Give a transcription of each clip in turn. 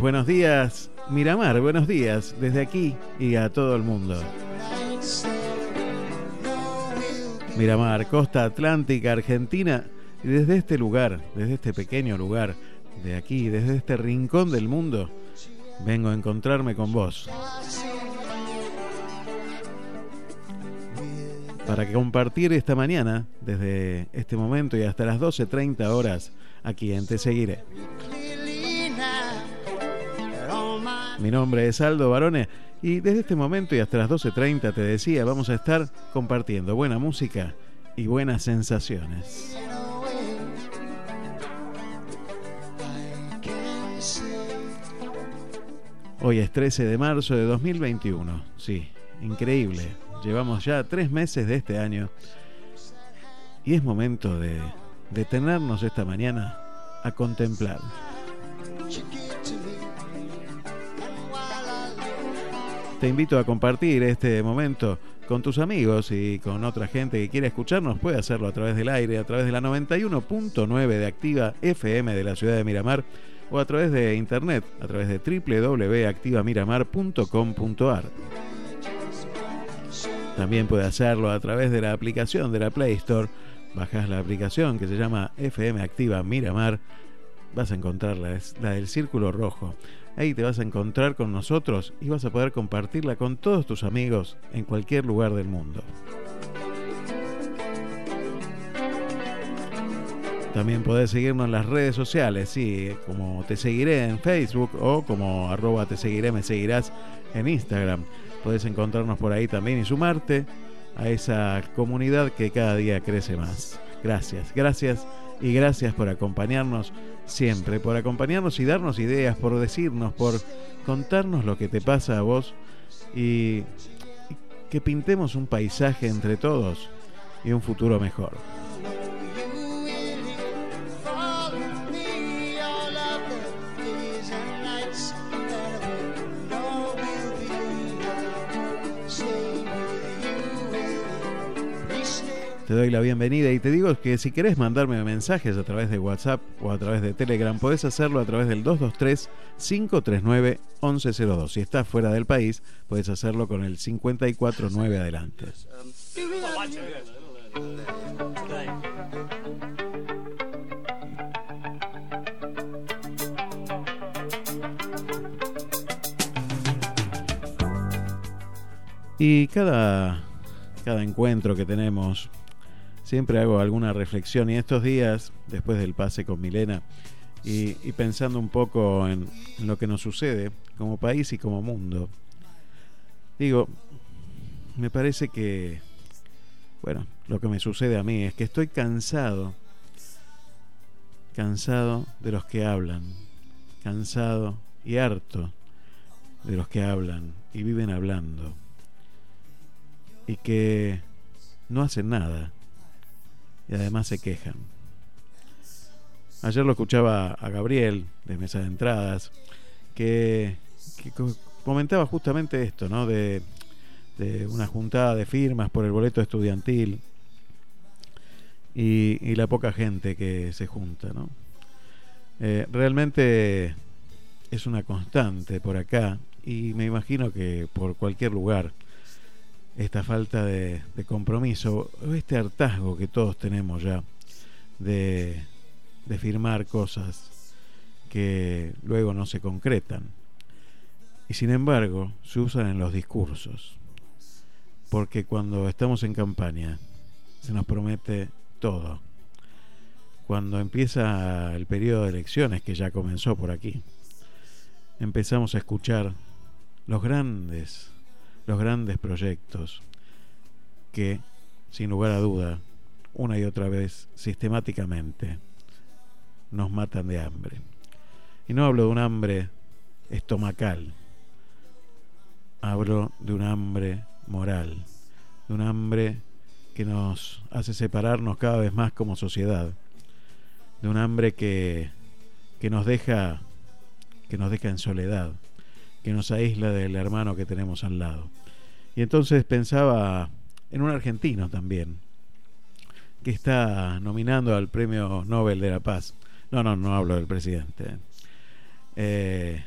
buenos días, Miramar, buenos días desde aquí y a todo el mundo. Miramar, costa atlántica, Argentina, y desde este lugar, desde este pequeño lugar, de aquí, desde este rincón del mundo, vengo a encontrarme con vos. Para compartir esta mañana, desde este momento y hasta las 12.30 horas, aquí en Te Seguiré. Mi nombre es Aldo Barone y desde este momento y hasta las 12.30 te decía, vamos a estar compartiendo buena música y buenas sensaciones. Hoy es 13 de marzo de 2021. Sí, increíble. Llevamos ya tres meses de este año y es momento de detenernos esta mañana a contemplar. Te invito a compartir este momento con tus amigos y con otra gente que quiera escucharnos. Puede hacerlo a través del aire, a través de la 91.9 de Activa FM de la ciudad de Miramar o a través de internet, a través de www.activamiramar.com.ar. También puede hacerlo a través de la aplicación de la Play Store. Bajas la aplicación que se llama FM Activa Miramar. Vas a encontrarla, es la del círculo rojo. Ahí te vas a encontrar con nosotros y vas a poder compartirla con todos tus amigos en cualquier lugar del mundo. También podés seguirnos en las redes sociales, sí, como te seguiré en Facebook o como arroba te seguiré, me seguirás en Instagram. Podés encontrarnos por ahí también y sumarte a esa comunidad que cada día crece más. Gracias, gracias y gracias por acompañarnos siempre, por acompañarnos y darnos ideas, por decirnos, por contarnos lo que te pasa a vos y, que pintemos un paisaje entre todos y un futuro mejor. Te doy la bienvenida y te digo que si querés mandarme mensajes a través de WhatsApp o a través de Telegram, podés hacerlo a través del 223-539-1102. Si estás fuera del país, podés hacerlo con el 549 adelante. Y cada, cada encuentro que tenemos siempre hago alguna reflexión y estos días, después del pase con Milena, y, pensando un poco en, lo que nos sucede como país y como mundo, digo, me parece que, bueno, lo que me sucede a mí es que estoy cansado, cansado de los que hablan, cansado y harto de los que hablan y viven hablando y que no hacen nada y además se quejan. Ayer lo escuchaba a Gabriel de Mesa de Entradas, que, comentaba justamente esto, ¿no? De, una juntada de firmas por el boleto estudiantil y, la poca gente que se junta, ¿no? Eh, realmente es una constante por acá y me imagino que por cualquier lugar esta falta de, compromiso, este hartazgo que todos tenemos ya de, de firmar cosas que luego no se concretan. Y sin embargo, se usan en los discursos. Porque cuando estamos en campaña, se nos promete todo. Cuando empieza el periodo de elecciones, que ya comenzó por aquí, empezamos a escuchar los grandes los grandes proyectos que, sin lugar a duda, una y otra vez, sistemáticamente, nos matan de hambre. Y no hablo de un hambre estomacal, hablo de un hambre moral, de un hambre que nos hace separarnos cada vez más como sociedad, de un hambre que, que nos deja que nos deja en soledad, que nos aísla del hermano que tenemos al lado. Y entonces pensaba en un argentino también, que está nominando al Premio Nobel de la Paz. No, no, no hablo del presidente. Eh,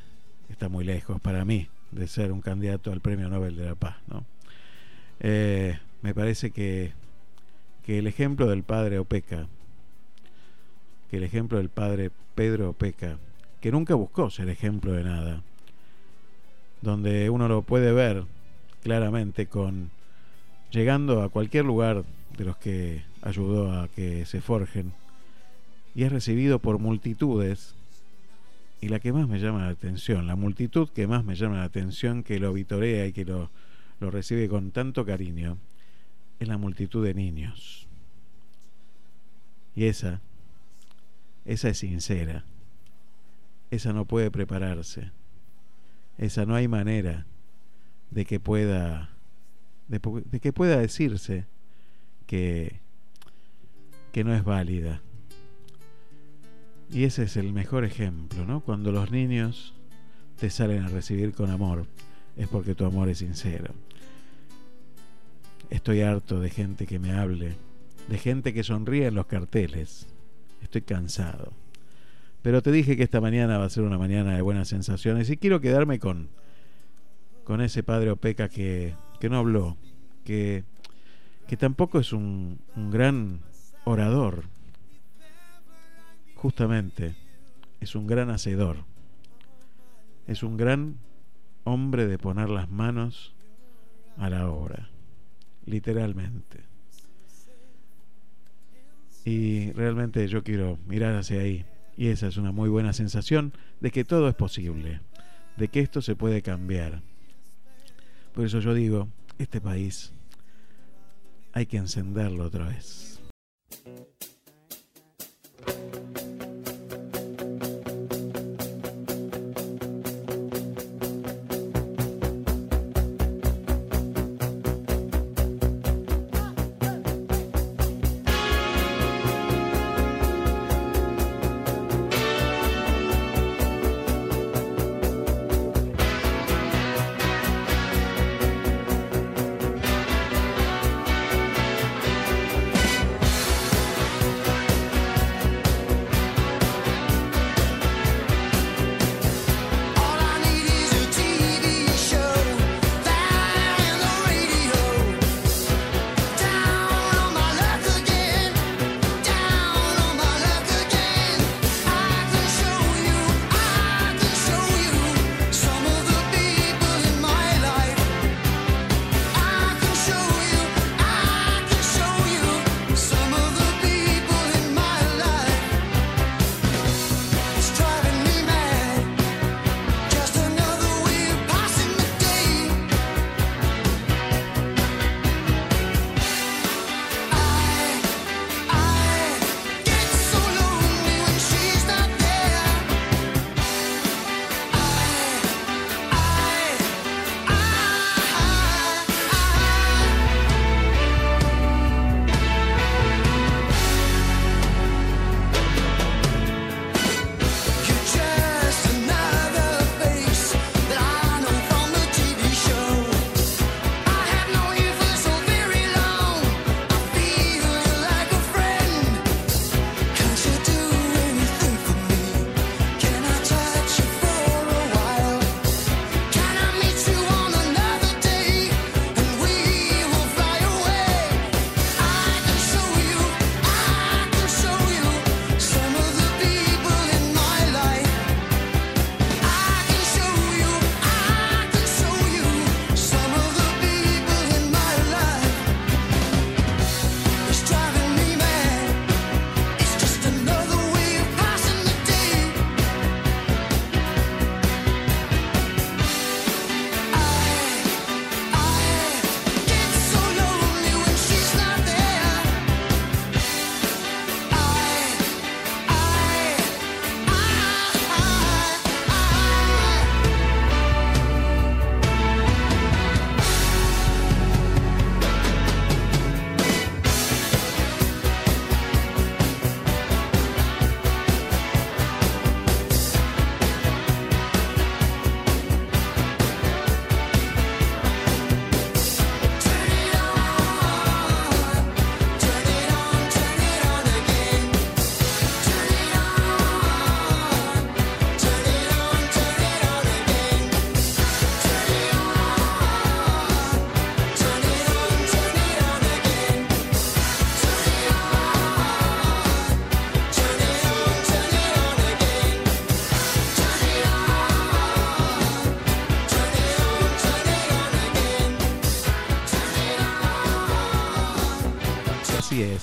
está muy lejos para mí de ser un candidato al Premio Nobel de la Paz, ¿no? Eh, me parece que, que el ejemplo del padre Opeca, que el ejemplo del padre Pedro Opeca, que nunca buscó ser ejemplo de nada, donde uno lo puede ver claramente con llegando a cualquier lugar de los que ayudó a que se forjen y es recibido por multitudes. Y la que más me llama la atención, la multitud que más me llama la atención, que lo vitorea y que lo, lo recibe con tanto cariño, es la multitud de niños. Y esa, esa es sincera, esa no puede prepararse, esa no hay manera de que pueda de, que pueda decirse que, que no es válida. Y ese es el mejor ejemplo, ¿no? Cuando los niños te salen a recibir con amor, es porque tu amor es sincero. Estoy harto de gente que me hable, de gente que sonríe en los carteles. Estoy cansado. Pero te dije que esta mañana va a ser una mañana de buenas sensaciones y quiero quedarme con, con ese padre Opeca que que no habló, que, que tampoco es un, un gran orador, justamente es un gran hacedor, es un gran hombre de poner las manos a la obra, literalmente. Y realmente yo quiero mirar hacia ahí. Y esa es una muy buena sensación de que todo es posible, de que esto se puede cambiar, por eso yo digo, este país hay que encenderlo otra vez.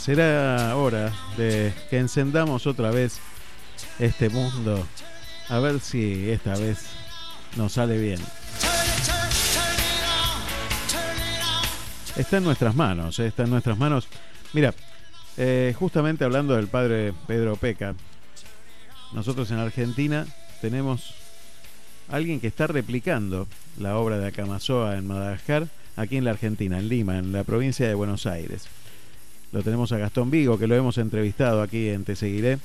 Será hora de que encendamos otra vez este mundo, a ver si esta vez nos sale bien. Está en nuestras manos, eh, está en nuestras manos. Mira, eh, justamente hablando del padre Pedro Peca, nosotros en Argentina tenemos alguien que está replicando la obra de Acamazoa en Madagascar, aquí en la Argentina, en Lima, en la provincia de Buenos Aires. Lo tenemos a Gastón Vigo, que lo hemos entrevistado aquí en Te Seguiré,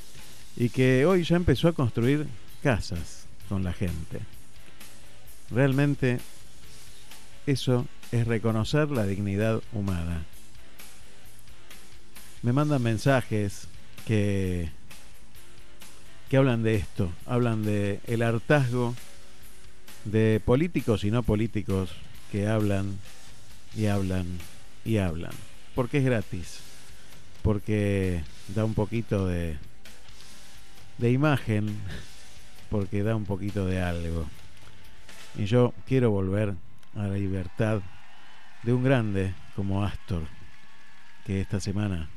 y que hoy ya empezó a construir casas con la gente. Realmente eso es reconocer la dignidad humana. Me mandan mensajes que que hablan de esto, hablan de el hartazgo de políticos y no políticos que hablan y hablan y hablan, porque es gratis, porque da un poquito de de imagen, porque da un poquito de algo. Y yo quiero volver a la libertad de un grande como Astor, que esta semana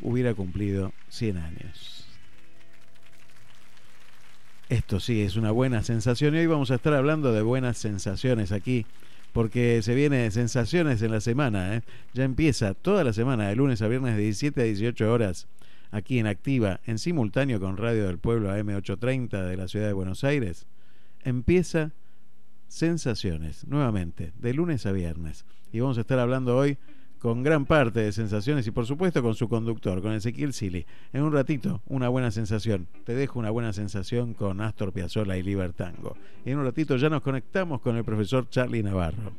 hubiera cumplido 100 años. Esto sí, es una buena sensación y hoy vamos a estar hablando de buenas sensaciones aquí, porque se viene sensaciones en la semana, ¿eh? ya empieza toda la semana, de lunes a viernes de 17 a 18 horas, aquí en Activa, en simultáneo con Radio del Pueblo AM830 de la Ciudad de Buenos Aires, empieza Sensaciones, nuevamente, de lunes a viernes. Y vamos a estar hablando hoy con gran parte de sensaciones y por supuesto con su conductor, con Ezequiel Sili. En un ratito, una buena sensación. Te dejo una buena sensación con Astor Piazzolla y Libertango. En un ratito ya nos conectamos con el profesor Charlie Navarro.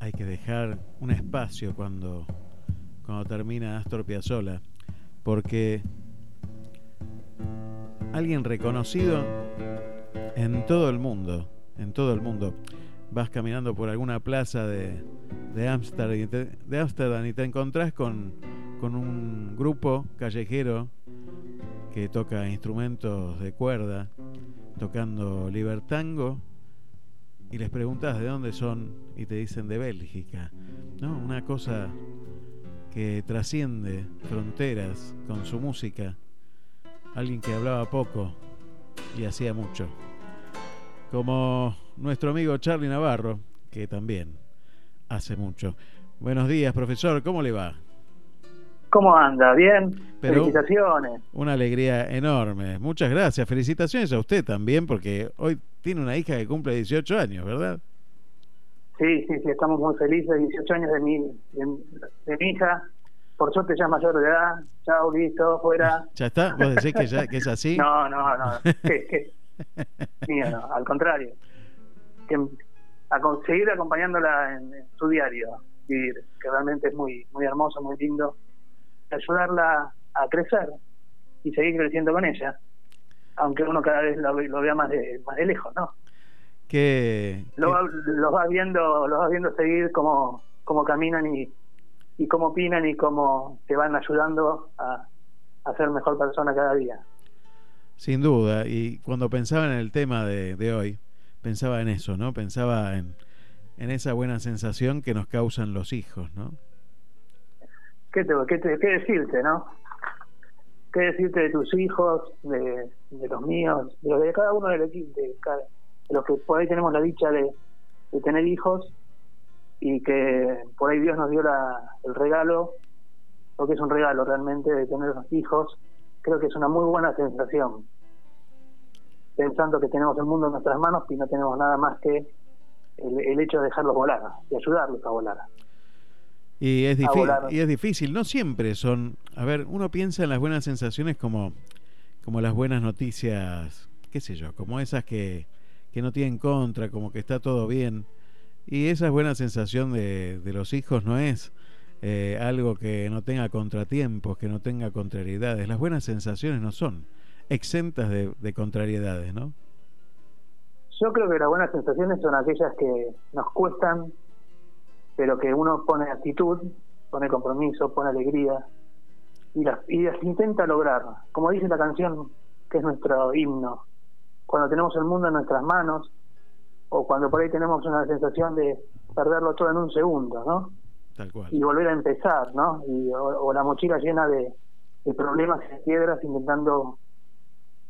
Hay que dejar un espacio cuando, cuando termina Astor Piazzolla, porque alguien reconocido en todo el mundo, en todo el mundo, vas caminando por alguna plaza de, de Ámsterdam y te encontrás con, con un grupo callejero que toca instrumentos de cuerda, tocando libertango y les preguntas de dónde son y te dicen de Bélgica. ¿no? Una cosa que trasciende fronteras con su música. Alguien que hablaba poco y hacía mucho. Como nuestro amigo Charlie Navarro, que también hace mucho. Buenos días, profesor, ¿cómo le va? ¿Cómo anda? ¿Bien? Felicitaciones. Una alegría enorme. Muchas gracias. Felicitaciones a usted también, porque hoy tiene una hija que cumple 18 años, ¿verdad? Sí, sí, sí, estamos muy felices. 18 años de mi, de, mi hija. Por suerte ya mayor de edad. Chao, listo, fuera. ¿Ya está? ¿Vos decís que, ya, que es así? no, no, no. ¿Qué, Mío, no. Al contrario. Que, a seguir acompañándola en, en su diario vivir, que realmente es muy, muy hermoso, muy lindo ayudarla a crecer y seguir creciendo con ella, aunque uno cada vez lo, vea más de, más de lejos, ¿no? Que, lo, vas viendo, lo vas viendo seguir cómo, cómo caminan y, y cómo opinan y cómo te van ayudando a, a ser mejor persona cada día. Sin duda, y cuando pensaba en el tema de, de hoy, pensaba en eso, ¿no? Pensaba en, en esa buena sensación que nos causan los hijos, ¿no? ¿Qué, qué, qué decirte, no? ¿Qué decirte de tus hijos, de, los míos, de los de cada uno del equipo, de, los que por ahí tenemos la dicha de, tener hijos y que por ahí Dios nos dio la, el regalo, porque es un regalo realmente de tener hijos, creo que es una muy buena sensación. Pensando que tenemos el mundo en nuestras manos y no tenemos nada más que el, el hecho de dejarlos volar y ayudarlos a volar. Y es, difícil, y es difícil, no siempre son, a ver, uno piensa en las buenas sensaciones como, como las buenas noticias, qué sé yo, como esas que, que no tienen contra, como que está todo bien. Y esa buena sensación de, de los hijos no es eh, algo que no tenga contratiempos, que no tenga contrariedades. Las buenas sensaciones no son exentas de, de contrariedades, ¿no? Yo creo que las buenas sensaciones son aquellas que nos cuestan pero que uno pone actitud, pone compromiso, pone alegría y las, y las intenta lograr. Como dice la canción, que es nuestro himno, cuando tenemos el mundo en nuestras manos o cuando por ahí tenemos una sensación de perderlo todo en un segundo, ¿no? Tal cual. Y volver a empezar, ¿no? Y, o, la mochila llena de, de problemas y piedras intentando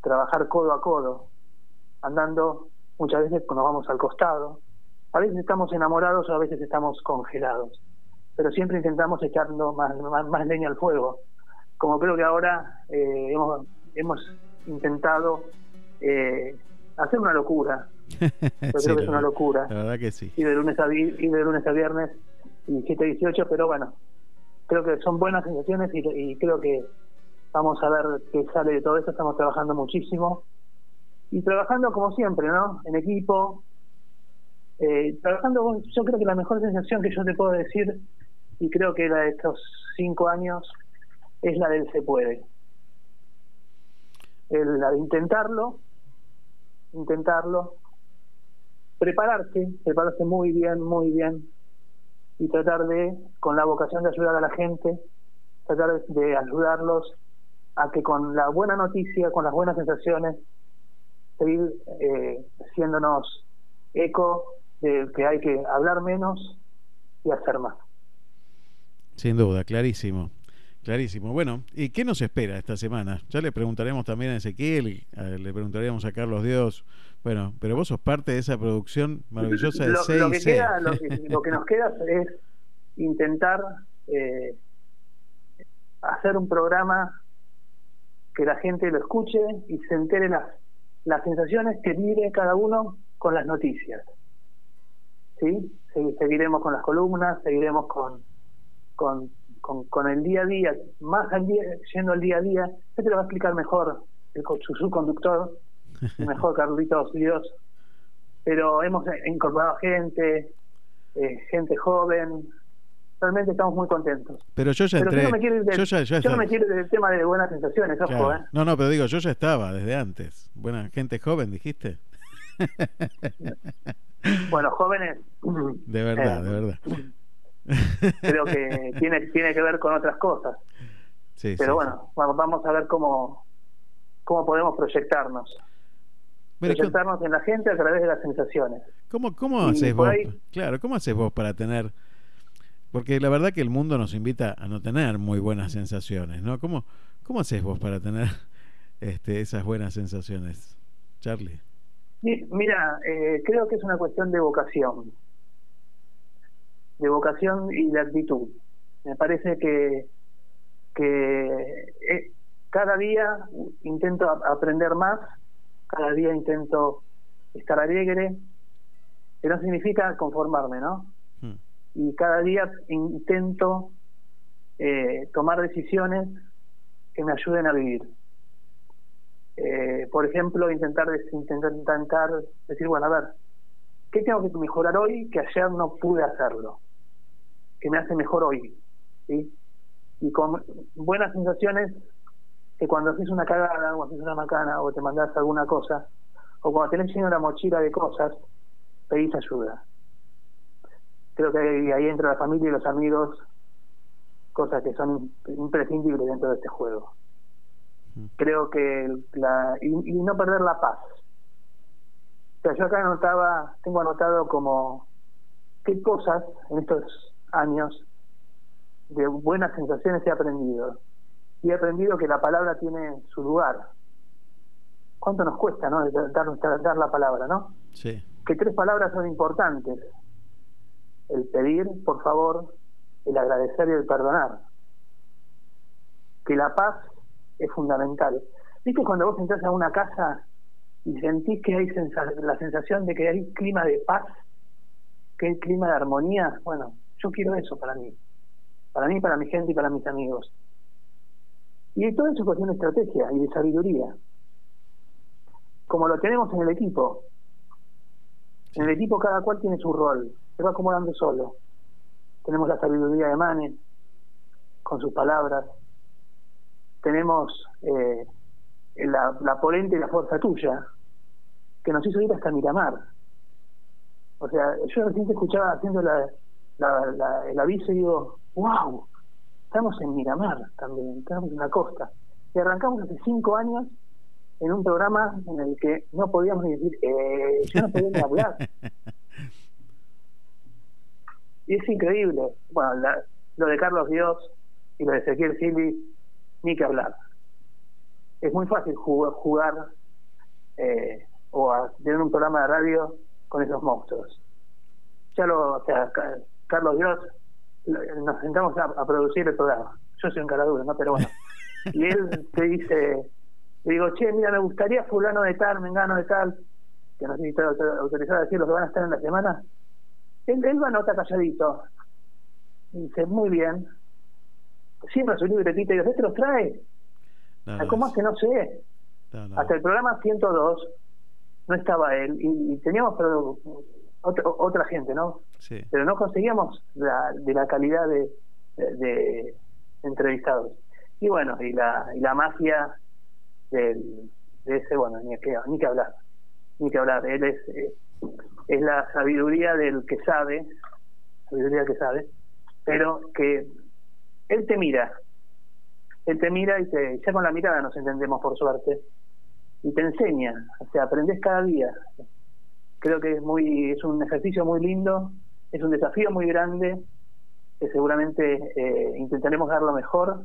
trabajar codo a codo, andando muchas veces nos vamos al costado, a veces estamos enamorados o a veces estamos congelados, pero siempre intentamos echando más, más, leña al fuego. Como creo que ahora eh, hemos, hemos intentado eh, hacer una locura. Yo creo que es una locura. La verdad que sí. Y de lunes a, y de lunes a viernes, 17, 18, pero bueno, creo que son buenas sensaciones y, creo que Vamos a ver qué sale de todo esto. Estamos trabajando muchísimo. Y trabajando como siempre, ¿no? En equipo. Eh, trabajando, yo creo que la mejor sensación que yo te puedo decir, y creo que la de estos cinco años, es la del se puede. La de intentarlo, intentarlo, prepararse, prepararse muy bien, muy bien, y tratar de, con la vocación de ayudar a la gente, tratar de ayudarlos a que con la buena noticia, con las buenas sensaciones, seguir eh, siéndonos eco que hay que hablar menos y hacer más. Sin duda, clarísimo. Clarísimo. Bueno, ¿y qué nos espera esta semana? Ya le preguntaremos también a Ezequiel, le preguntaríamos a Carlos Dios. Bueno, pero vos sos parte de esa producción maravillosa de lo, lo que, queda, lo, que, nos queda es intentar eh, hacer un programa que la gente lo escuche y se entere las, las sensaciones que vive cada uno con las noticias. ¿Sí? Seguiremos con las columnas, seguiremos con, con con, el día a día, más al día, yendo al día a día, este te lo va a explicar mejor el, su subconductor, mejor Carlitos Dios, pero hemos incorporado gente, eh, gente joven, realmente estamos muy contentos. Pero yo ya entré. yo, no me quiero ir del tema de buenas sensaciones, ojo, ¿eh? No, no, pero digo, yo ya estaba desde antes. Buena gente joven, dijiste. bueno, jóvenes. De verdad, de verdad creo que tiene, tiene que ver con otras cosas. Pero bueno, vamos a ver cómo, cómo podemos proyectarnos. proyectarnos en la gente a través de las sensaciones. ¿Cómo, cómo haces vos? Claro, ¿cómo haces vos para tener... Porque la verdad que el mundo nos invita a no tener muy buenas sensaciones, ¿no? ¿Cómo, cómo haces vos para tener este, esas buenas sensaciones, Charlie? Mira, eh, creo que es una cuestión de vocación de vocación y de actitud. Me parece que, que eh, cada día intento aprender más, cada día intento estar alegre, pero no significa conformarme, ¿no? Hmm. Y cada día intento eh, tomar decisiones que me ayuden a vivir. Eh, por ejemplo, intentar, intentar, decir, bueno, a ver, ¿qué tengo que mejorar hoy que ayer no pude hacerlo? que me hace mejor hoy. Y con buenas sensaciones que cuando haces una cagada o haces una macana o te mandas alguna cosa, o cuando tenés lleno la mochila de cosas, pedís ayuda. Creo que ahí, entra la familia y los amigos, cosas que son imprescindibles dentro de este juego. Creo que la, y, y no perder la paz. O sea, yo acá anotaba, tengo anotado como qué cosas en estos años de buenas sensaciones he aprendido. Y he aprendido que la palabra tiene su lugar. ¿Cuánto nos cuesta, no? Dar, dar la palabra, ¿no? Sí. Que tres palabras son importantes. El pedir, por favor, el agradecer y el perdonar. Que la paz es fundamental. ¿Viste cuando vos entras a una casa y sentís que hay la sensación de que hay clima de paz, que hay clima de armonía? Bueno, yo quiero eso para mí. Para mí, para mi gente y para mis amigos. Y todo eso es cuestión de estrategia y de sabiduría. Como lo tenemos en el equipo. En el equipo cada cual tiene su rol. Se va acomodando solo. Tenemos la sabiduría de Mane, con sus palabras. Tenemos eh, la, la polente y la fuerza tuya, que nos hizo ir hasta Miramar. O sea, yo recién escuchaba haciendo la, la, el aviso y digo, wow, estamos en Miramar también, estamos en la costa. Y arrancamos hace cinco años en un programa en el que no podíamos ni decir, eh, yo no podía ni hablar. y es increíble. Bueno, lo de Carlos Dios y lo de Ezequiel Silvi, ni que hablar. Es muy fácil jugar, eh, o tener un programa de radio con esos monstruos. Ya lo, Carlos Dios, nos sentamos a, producir el programa. Yo soy un caradura, ¿no? Pero bueno. Y él te dice, le digo, che, mira, me gustaría fulano de tal, mengano de tal, que no sé si está autorizado a decir los que van a estar en la semana. Él, él va a notar calladito. Dice, muy bien. Siempre su libretita y ¿este los trae? ¿Cómo hace? No sé. Hasta el programa 102 no estaba él y, teníamos pero, otra gente, ¿no? Sí. Pero no conseguíamos la, de la calidad de, de, entrevistados. Y bueno, y la, y la magia del, de ese, bueno, ni que, ni que hablar, ni que hablar. Él es, eh, es la sabiduría del que sabe, sabiduría que sabe, pero que él te mira, él te mira y te, ya con la mirada nos entendemos por suerte, y te enseña, o sea, aprendes cada día. Creo que es muy, es un ejercicio muy lindo, es un desafío muy grande, que seguramente eh, intentaremos dar lo mejor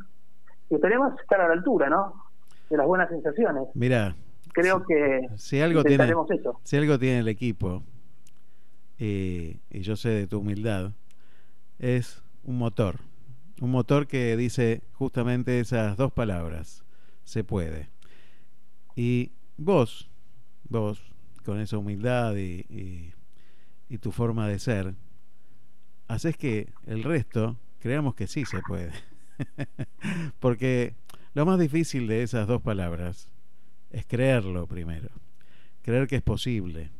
y esperemos estar a la altura, ¿no? De las buenas sensaciones. Mira, creo que si algo tiene, eso. si algo tiene el equipo y yo sé de tu humildad, es un motor. Un motor que dice justamente esas dos palabras, se puede. Y vos, vos, con esa humildad y, tu forma de ser, haces que el resto creamos que sí se puede. Porque lo más difícil de esas dos palabras es creerlo primero, creer que es posible.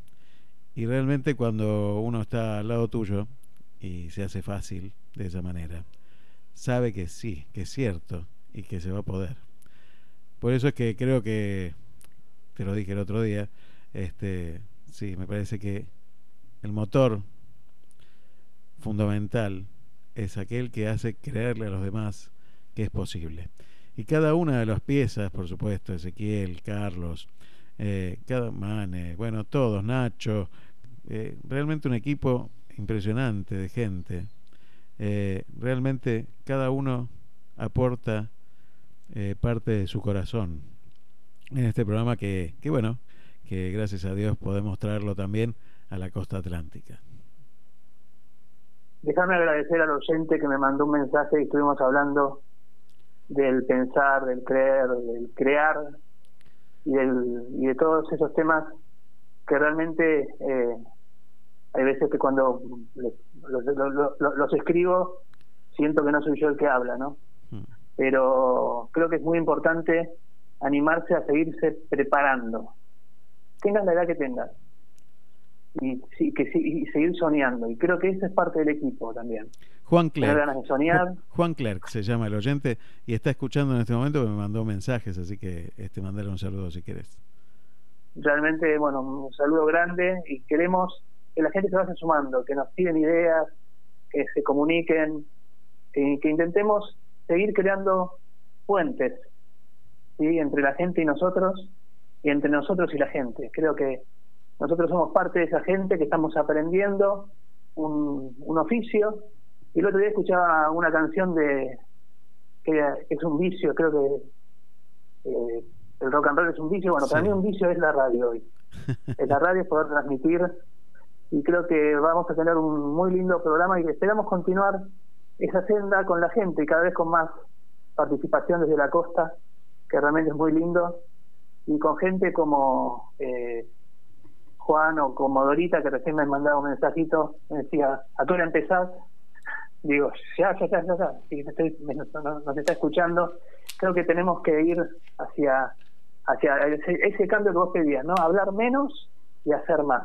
Y realmente cuando uno está al lado tuyo y se hace fácil de esa manera, sabe que sí, que es cierto y que se va a poder. Por eso es que creo que, te lo dije el otro día, este, sí, me parece que el motor fundamental es aquel que hace creerle a los demás que es posible. Y cada una de las piezas, por supuesto, Ezequiel, Carlos, eh, cada Mane, bueno, todos, Nacho, eh, realmente un equipo impresionante de gente. Eh, realmente cada uno aporta parte de su corazón en este programa que, que, bueno, que gracias a Dios podemos traerlo también a la costa atlántica. Déjame agradecer al oyente que me mandó un mensaje y estuvimos hablando del pensar, del creer, del crear y, del, y de todos esos temas que realmente eh, hay veces que cuando los, escribo siento que no soy yo el que habla, ¿no? Mm. Pero creo que es muy importante animarse a seguirse preparando. Tengas la edad que tengas y, sí, que, y seguir soñando. Y creo que esa es parte del equipo también. Juan Clerc. Juan Clerc se llama el oyente y está escuchando en este momento me mandó mensajes, así que este mandarle un saludo si quieres. Realmente, bueno, un saludo grande y queremos que la gente se vaya sumando, que nos piden ideas, que se comuniquen, que, que intentemos seguir creando puentes ¿sí? entre la gente y nosotros y entre nosotros y la gente. Creo que nosotros somos parte de esa gente que estamos aprendiendo un, oficio. Y el otro día escuchaba una canción de que es un vicio, creo que eh, el rock and roll es un vicio. Bueno, para mí un vicio es la radio hoy. la radio es poder transmitir y creo que vamos a tener un muy lindo programa y esperamos continuar esa senda con la gente y cada vez con más participación desde la costa, que realmente es muy lindo, y con gente como eh, Juan o como Dorita, que recién me mandaba un mensajito, me decía, ¿a qué hora empezás? Digo, ya, ya, ya, ya, ya. Sí, estoy, nos, está escuchando. Creo que tenemos que ir hacia hacia ese, cambio que vos pedías, ¿no? Hablar menos y hacer más.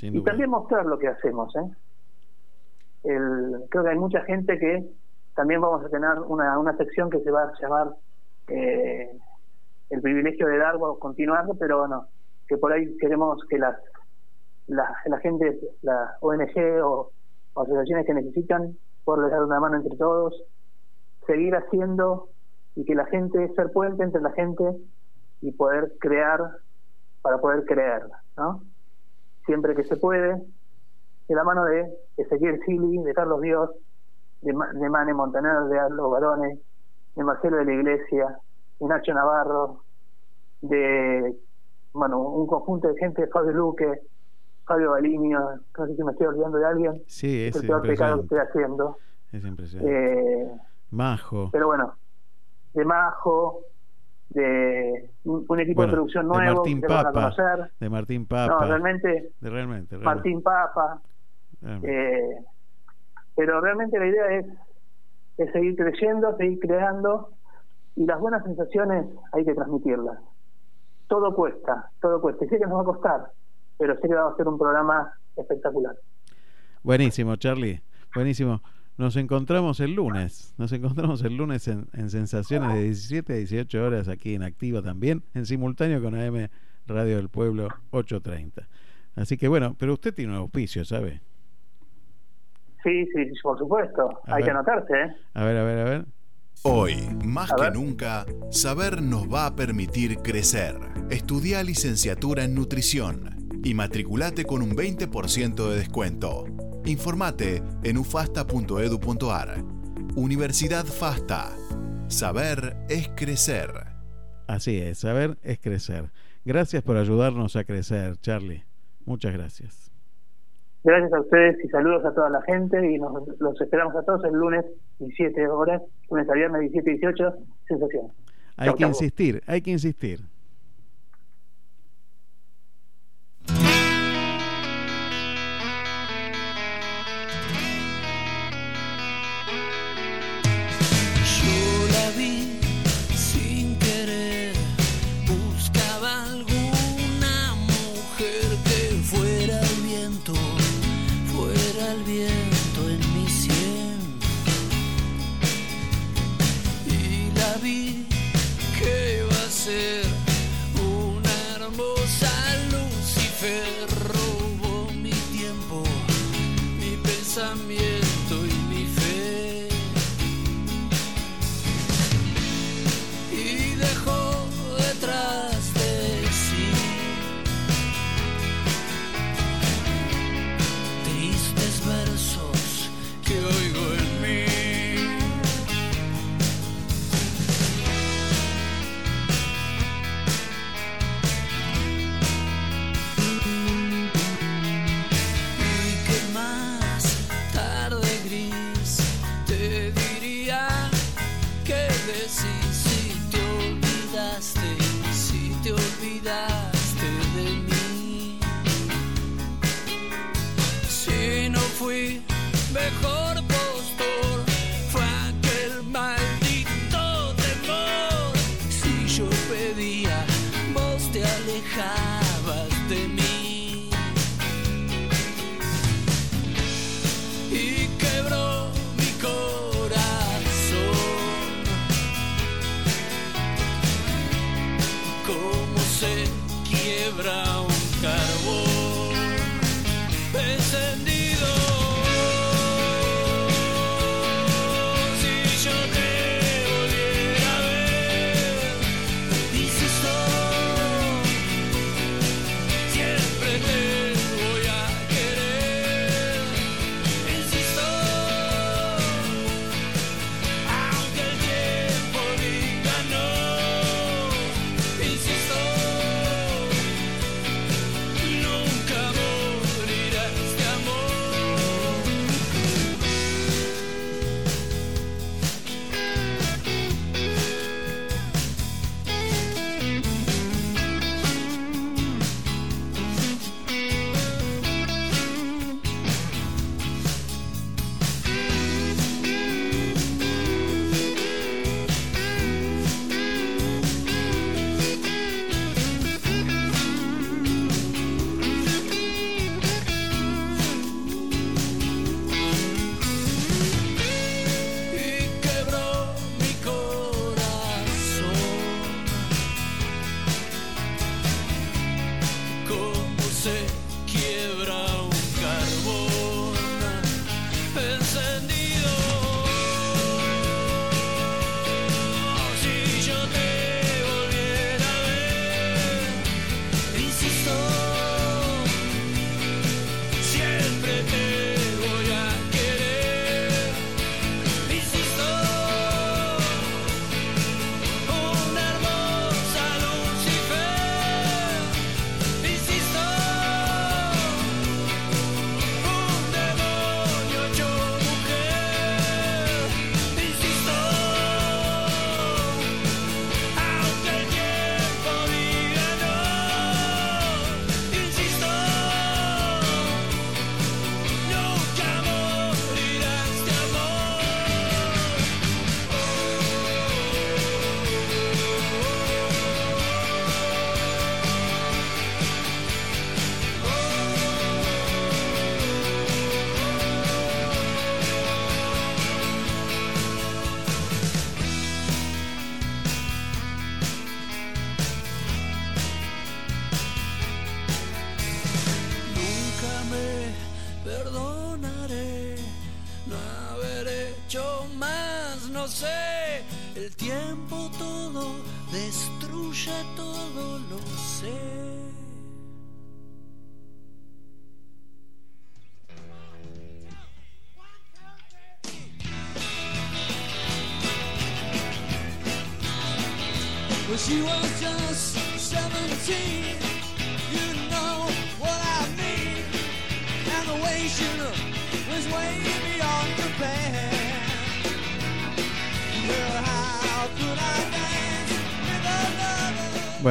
Y también mostrar lo que hacemos, ¿eh? El, creo que hay mucha gente que también vamos a tener una, una sección que se va a llamar eh, el privilegio de dar o continuar, pero bueno, que por ahí queremos que las la, la gente, la ONG o, asociaciones que necesitan, poder dar una mano entre todos, seguir haciendo y que la gente, ser puente entre la gente y poder crear para poder creer, ¿no? Siempre que se puede, de la mano de Ezequiel Sili, de Carlos Dios, de, de Mane Montaner, de Arlo Barones, de Marcelo de la Iglesia, de Nacho Navarro, de bueno, un conjunto de gente, Fabio Luque, Fabio Balinio, no sé si me estoy olvidando de alguien. Sí, es, el peor pecado que estoy haciendo. Es impresionante. Eh, Majo. Pero bueno, de Majo, de un, equipo de producción nuevo de Martín Papa, De Martín Papa. No, realmente. De realmente, Martín Papa. Eh, pero realmente la idea es, es seguir creciendo, seguir creando Y las buenas sensaciones hay que transmitirlas. Todo cuesta, todo cuesta. Y sé que nos va a costar, pero sé que va a ser un programa espectacular. Buenísimo, Charlie. Buenísimo. Nos encontramos el lunes. Nos encontramos el lunes en, Sensaciones de 17 a 18 horas aquí en Activa también, en simultáneo con AM Radio del Pueblo 830. Así que bueno, pero usted tiene un auspicio, ¿sabe? Sí, sí, por supuesto. Hay que anotarse, ¿eh? A ver, a ver, a ver. Hoy, más que nunca, saber nos va a permitir crecer. Estudia licenciatura en nutrición y matriculate con un 20% de descuento. Informate en ufasta.edu.ar. Universidad FASTA. Saber es crecer. Así es, saber es crecer. Gracias por ayudarnos a crecer, Charlie. Muchas gracias. Gracias a ustedes y saludos a toda la gente y nos los esperamos a todos el lunes 17 horas, lunes a viernes 17 y 18, sensación. Hay que insistir, hay que insistir.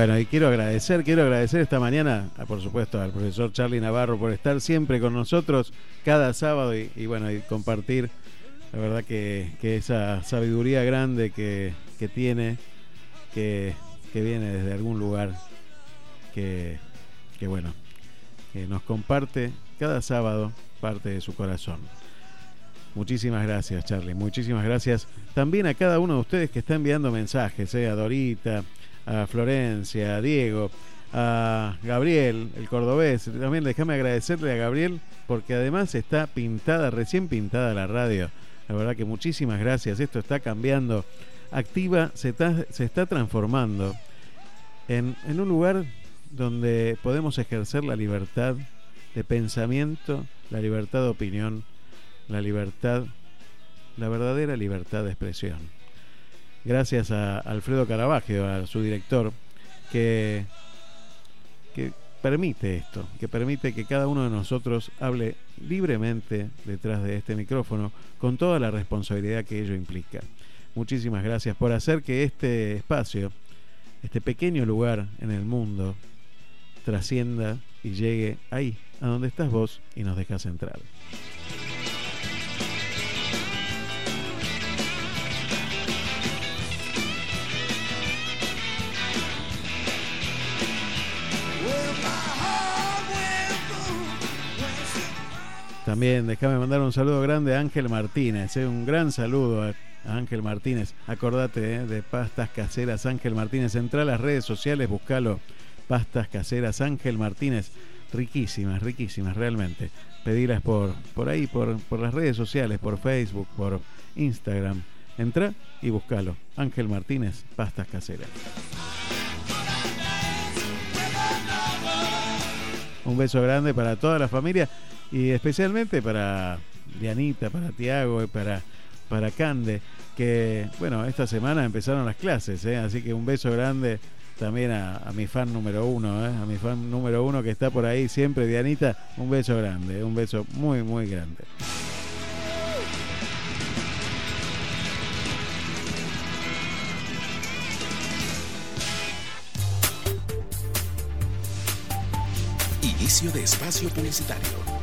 Bueno, y quiero agradecer, quiero agradecer esta mañana, a, por supuesto, al profesor Charlie Navarro por estar siempre con nosotros cada sábado y, bueno, compartir, la verdad que, que esa sabiduría grande que, que tiene que, viene desde algún lugar que, que, bueno, que nos comparte cada sábado parte de su corazón. Muchísimas gracias, Charlie. Muchísimas gracias también a cada uno de ustedes que está enviando mensajes, eh, a Dorita, a Florencia, a Diego, a Gabriel, el cordobés. También déjame agradecerle a Gabriel porque además está pintada, recién pintada la radio. La verdad que muchísimas gracias. Esto está cambiando Activa se está, transformando en un lugar donde podemos ejercer la libertad de pensamiento, la libertad de opinión, la libertad, la verdadera libertad de expresión. Gracias a Alfredo Caravaggio, a su director, que, que permite esto, que permite que cada uno de nosotros hable libremente detrás de este micrófono con toda la responsabilidad que ello implica. Muchísimas gracias por hacer que este espacio, este pequeño lugar en el mundo, trascienda y llegue ahí, a donde estás vos y nos dejas entrar. También déjame mandar un saludo grande a Ángel Martínez, eh, un gran saludo a Ángel Martínez. Acordate eh, de Pastas Caseras Ángel Martínez. Entra a las redes sociales, buscalo. Pastas Caseras Ángel Martínez. Riquísimas, riquísimas, realmente. Pedilas por, por ahí, por, por las redes sociales, por Facebook, por Instagram. Entra y búscalo. Ángel Martínez, Pastas Caseras. Un beso grande para toda la familia y especialmente para Dianita, para Tiago y para para Cande, que bueno, esta semana empezaron las clases, ¿eh? así que un beso grande también a, mi fan número uno, ¿eh? a mi fan número uno que está por ahí siempre, Dianita, un beso grande, un beso muy, muy grande. Inicio de espacio publicitario.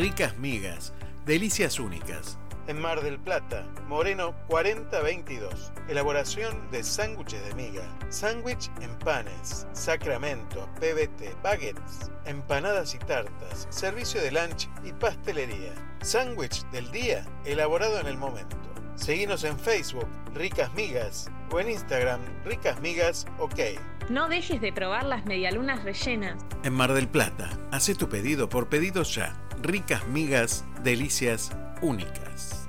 Ricas migas, delicias únicas. En Mar del Plata, Moreno 4022. Elaboración de sándwiches de miga, sándwich en panes, sacramento, PBT, baguettes, empanadas y tartas, servicio de lunch y pastelería. Sándwich del día, elaborado en el momento. Seguimos en Facebook, Ricas Migas, o en Instagram, Ricas Migas OK. No dejes de probar las medialunas rellenas. En Mar del Plata, hace tu pedido por pedido ya ricas migas, delicias únicas.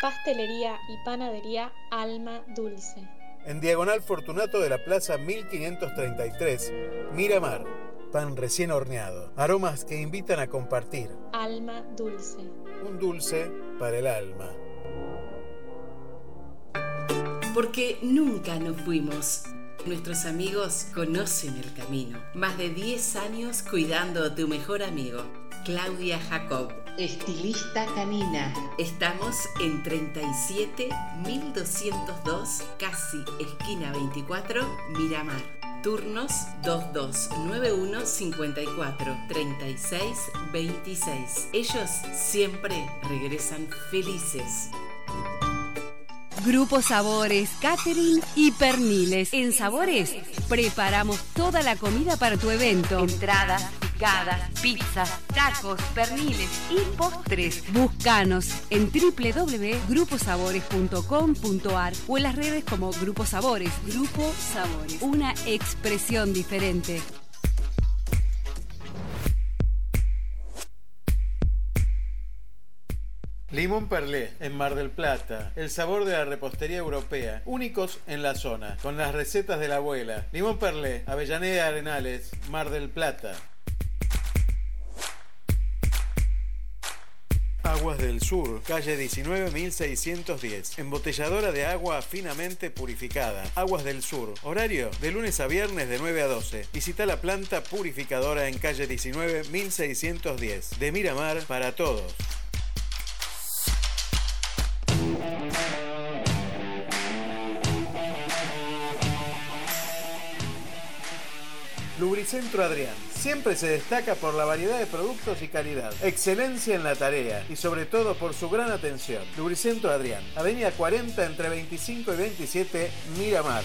Pastelería y panadería Alma Dulce. En Diagonal Fortunato de la Plaza 1533, Miramar. Pan recién horneado. Aromas que invitan a compartir. Alma Dulce. Un dulce para el alma. Porque nunca nos fuimos Nuestros amigos conocen el camino. Más de 10 años cuidando a tu mejor amigo. Claudia Jacob. Estilista canina. Estamos en 37 1202, casi esquina 24, Miramar. Turnos 2291 54 36 26. Ellos siempre regresan felices. Grupo Sabores, Catering y Perniles. En Sabores preparamos toda la comida para tu evento. Entradas, picadas, pizzas, tacos, perniles y postres. Búscanos en www.gruposabores.com.ar o en las redes como Grupo Sabores. Grupo Sabores, una expresión diferente. Limón Perlé, en Mar del Plata. El sabor de la repostería europea. Únicos en la zona. Con las recetas de la abuela. Limón Perlé, Avellaneda Arenales, Mar del Plata. Aguas del Sur, calle 19610. Embotelladora de agua finamente purificada. Aguas del Sur. Horario de lunes a viernes de 9 a 12. Visita la planta purificadora en calle 19610. De Miramar para todos. Lubricentro Adrián. Siempre se destaca por la variedad de productos y calidad, excelencia en la tarea y sobre todo por su gran atención. Lubricentro Adrián, Avenida 40 entre 25 y 27, Miramar.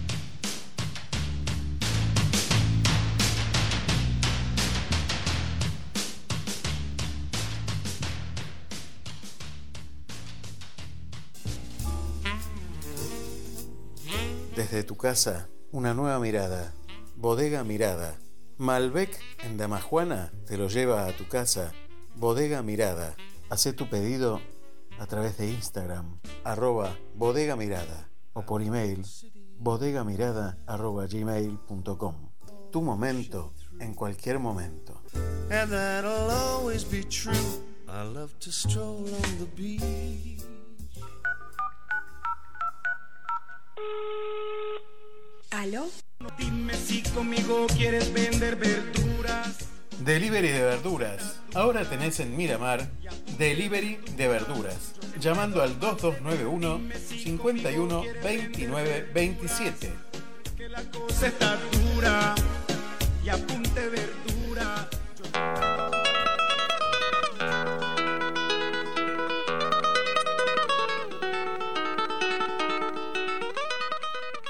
Desde tu casa, una nueva mirada. Bodega Mirada. Malbec en Damajuana te lo lleva a tu casa. Bodega Mirada. Haz tu pedido a través de Instagram, arroba bodega mirada o por email bodegamirada arroba gmail.com. Tu momento en cualquier momento. And that'll always be true. I love to stroll on the beach. ¿Aló? Dime si conmigo quieres vender verduras. Delivery de verduras. Ahora tenés en Miramar Delivery de verduras. Llamando al 2291 51 29 27. Que la cosa está dura. Y apunte verdura.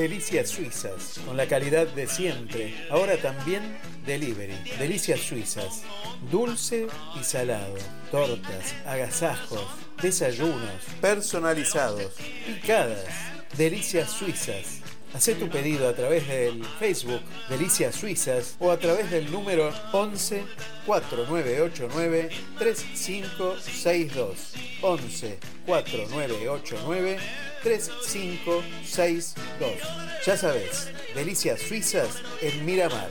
Delicias Suizas, con la calidad de siempre. Ahora también delivery. Delicias Suizas. Dulce y salado. Tortas, agasajos, desayunos, personalizados, picadas. Delicias Suizas. Haz tu pedido a través del Facebook Delicias Suizas o a través del número 11 4989 3562. 11 4989 3562. Ya sabes, Delicias Suizas en Miramar.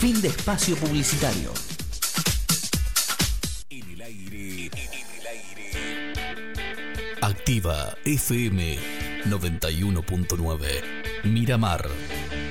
Fin de espacio publicitario. Activa FM 91.9 Miramar.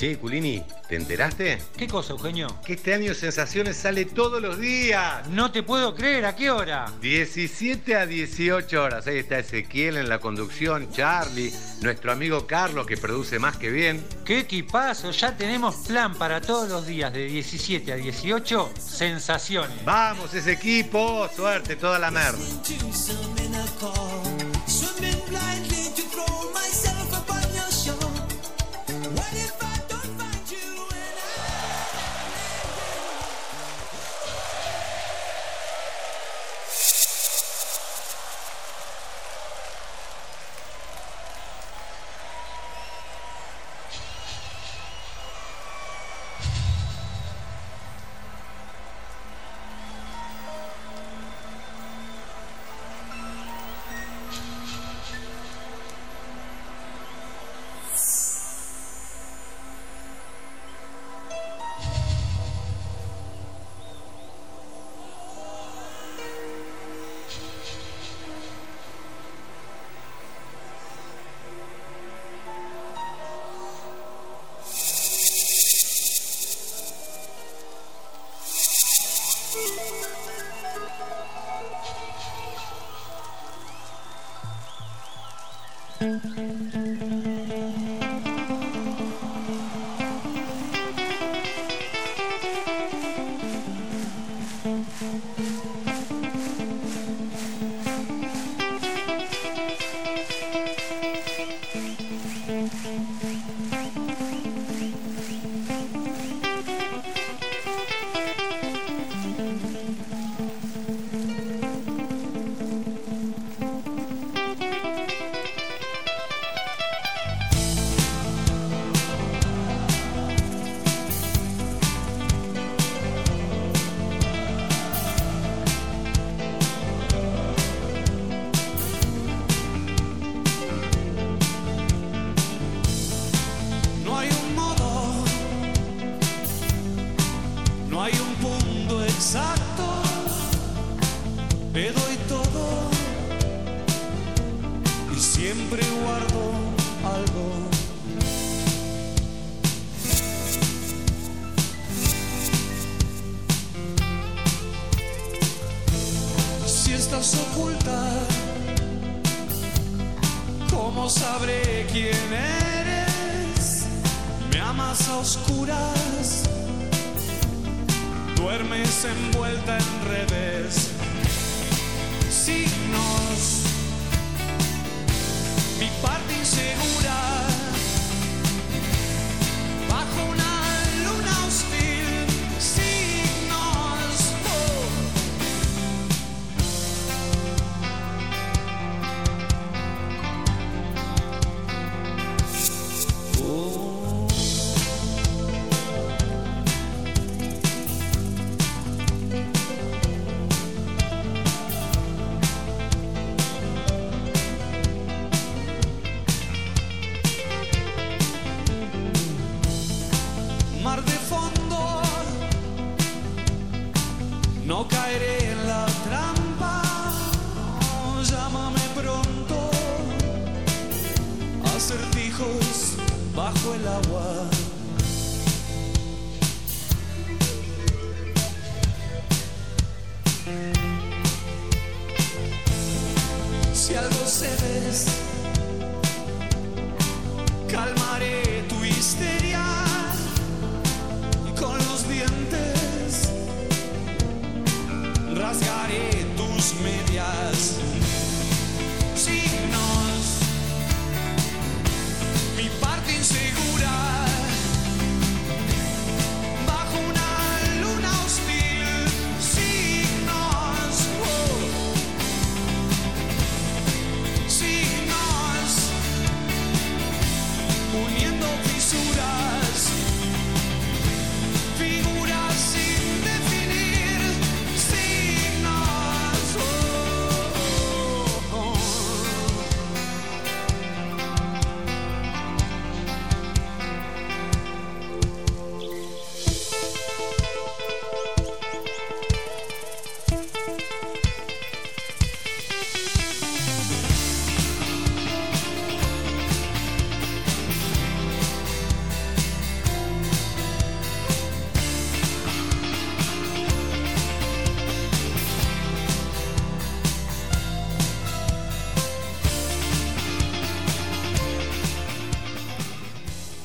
Che, Culini, ¿te enteraste? ¿Qué cosa, Eugenio? Que este año Sensaciones sale todos los días. No te puedo creer, ¿a qué hora? 17 a 18 horas. Ahí está Ezequiel en la conducción, Charlie, nuestro amigo Carlos que produce más que bien. ¡Qué equipazo! Ya tenemos plan para todos los días de 17 a 18. Sensaciones. Vamos, ese equipo. Suerte, toda la merda.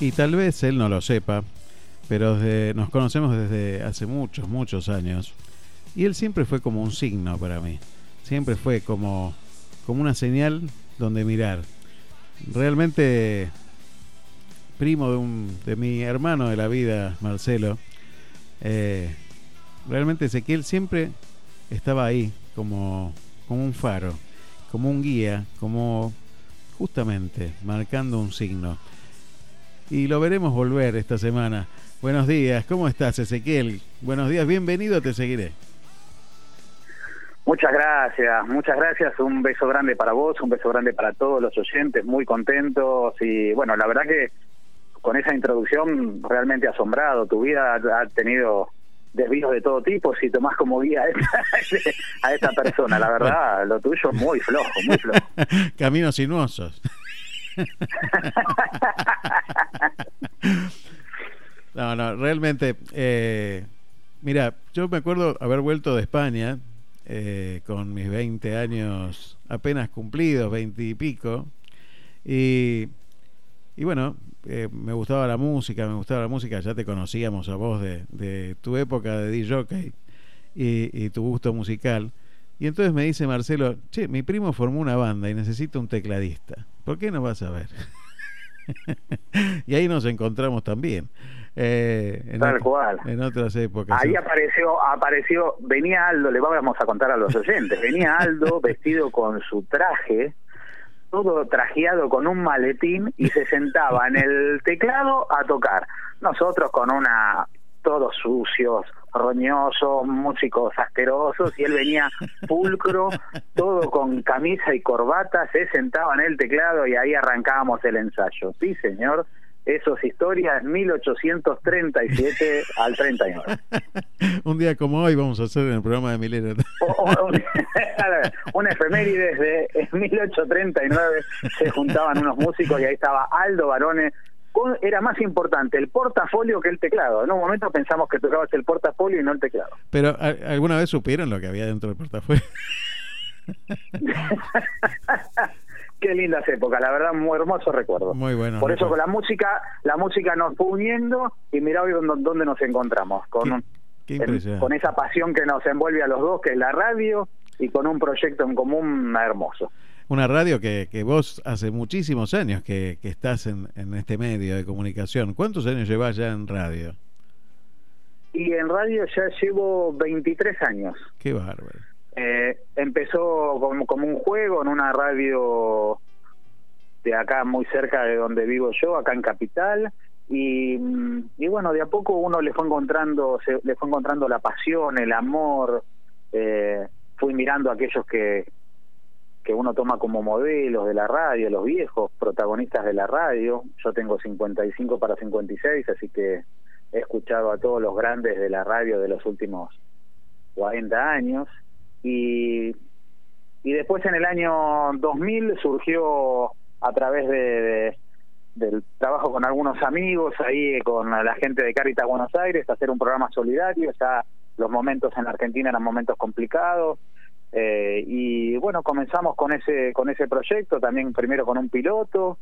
Y tal vez él no lo sepa, pero nos conocemos desde hace muchos, muchos años. Y él siempre fue como un signo para mí. Siempre fue como, como una señal donde mirar. Realmente primo de, un, de mi hermano de la vida, Marcelo. eh, realmente Ezequiel siempre estaba ahí como, como un faro, como un guía, como justamente marcando un signo. Y lo veremos volver esta semana. Buenos días, ¿cómo estás Ezequiel? Buenos días, bienvenido, te seguiré. Muchas gracias, muchas gracias. Un beso grande para vos, un beso grande para todos los oyentes, muy contentos. Y bueno, la verdad que con esa introducción realmente asombrado. Tu vida ha tenido desvíos de todo tipo si tomás como guía a esta, a esta persona. La verdad, lo tuyo es muy flojo, muy flojo. Caminos sinuosos. no, no, realmente, eh, mira, yo me acuerdo haber vuelto de España eh, con mis 20 años apenas cumplidos, 20 y pico, y, y bueno, eh, me gustaba la música, me gustaba la música, ya te conocíamos a vos de, de tu época de DJ y, y tu gusto musical. Y entonces me dice Marcelo, che, mi primo formó una banda y necesita un tecladista. ¿Por qué no vas a ver? y ahí nos encontramos también. Eh, en Tal cual. En otras épocas. Ahí apareció, apareció, venía Aldo, le vamos a contar a los oyentes, venía Aldo vestido con su traje, todo trajeado con un maletín y se sentaba en el teclado a tocar. Nosotros con una, todos sucios, roñosos, músicos asquerosos, y él venía pulcro, todo con camisa y corbata, se sentaba en el teclado y ahí arrancábamos el ensayo. Sí, señor. Eso es historia, 1837 al 39. Un día como hoy vamos a hacer en el programa de un- una efeméride de en 1839 se juntaban unos músicos y ahí estaba Aldo Barone. Era más importante el portafolio que el teclado. En un momento pensamos que tocabas el portafolio y no el teclado. Pero ¿a- ¿alguna vez supieron lo que había dentro del portafolio? Qué lindas épocas, la verdad, muy hermoso recuerdo. Muy bueno. Por eso con la música, la música nos fue uniendo y mirá hoy dónde, dónde nos encontramos, con, Qué impresionante. con esa pasión que nos envuelve a los dos, que es la radio, y con un proyecto en común hermoso. Una radio que, que vos hace muchísimos años que, que estás en, en este medio de comunicación. ¿Cuántos años llevas ya en radio? Y en radio ya llevo 23 años. Qué bárbaro. Eh, empezó como, como un juego en una radio de acá muy cerca de donde vivo yo, acá en Capital. Y, mm, y bueno, de a poco uno le fue encontrando, se, le fue encontrando la pasión, el amor. Eh, fui mirando a aquellos que, que uno toma como modelos de la radio, los viejos protagonistas de la radio. Yo tengo 55 para 56, así que he escuchado a todos los grandes de la radio de los últimos 40 años. Y, después en el año 2000 surgió a través de, de- del trabajo con algunos amigos, ahí con la gente de Caritas Buenos Aires, hacer un programa solidario. Ya los momentos en Argentina eran momentos complicados. Eh, y bueno, comenzamos con ese, con ese proyecto, también primero con un piloto.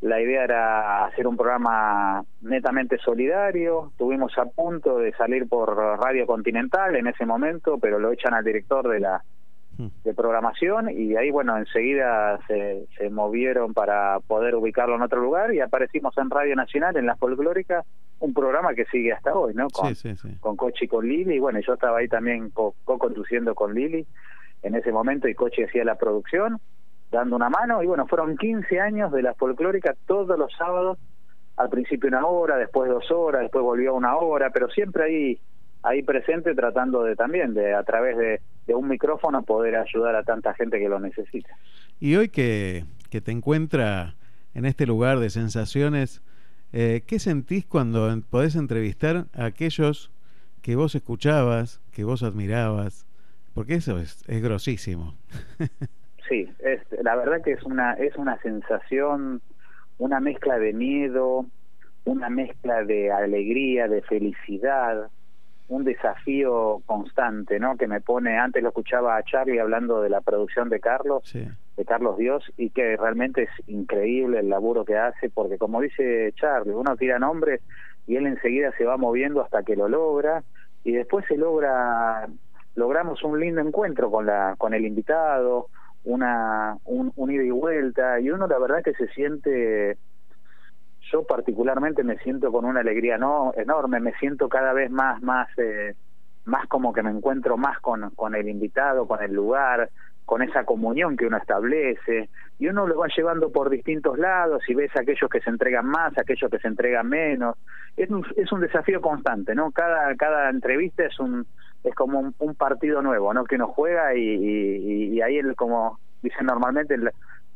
La idea era hacer un programa netamente solidario. Tuvimos a punto de salir por Radio Continental en ese momento, pero lo echan al director de la de programación y ahí bueno enseguida se, se movieron para poder ubicarlo en otro lugar y aparecimos en Radio Nacional en la folclórica un programa que sigue hasta hoy no con, Sí, sí, sí. con Cochi con Lili y bueno yo estaba ahí también co- co-conduciendo con Lili en ese momento y Cochi hacía la producción dando una mano y bueno fueron 15 años de la folclórica todos los sábados al principio una hora después dos horas después volvió una hora pero siempre ahí ahí presente tratando de también de a través de, un micrófono poder ayudar a tanta gente que lo necesita Y hoy que, que te encuentra en este lugar de sensaciones, eh, ¿qué sentís cuando podés entrevistar a aquellos que vos escuchabas, que vos admirabas? Porque eso es, es grosísimo. Sí, es, la verdad que es una es una sensación, una mezcla de miedo, una mezcla de alegría, de felicidad, un desafío constante, ¿no? Que me pone, antes lo escuchaba a Charlie hablando de la producción de Carlos, de Carlos Dios, y que realmente es increíble el laburo que hace, porque como dice Charlie, uno tira nombres y él enseguida se va moviendo hasta que lo logra, y después se logra, logramos un lindo encuentro con la, con el invitado, una, un, ida y vuelta, y uno la verdad que se siente yo particularmente me siento con una alegría no enorme me siento cada vez más más eh, más como que me encuentro más con, con el invitado con el lugar con esa comunión que uno establece y uno lo va llevando por distintos lados y ves aquellos que se entregan más aquellos que se entregan menos. Es un, es un desafío constante no cada cada entrevista es un es como un, un partido nuevo no que uno juega y, ahí el como dicen normalmente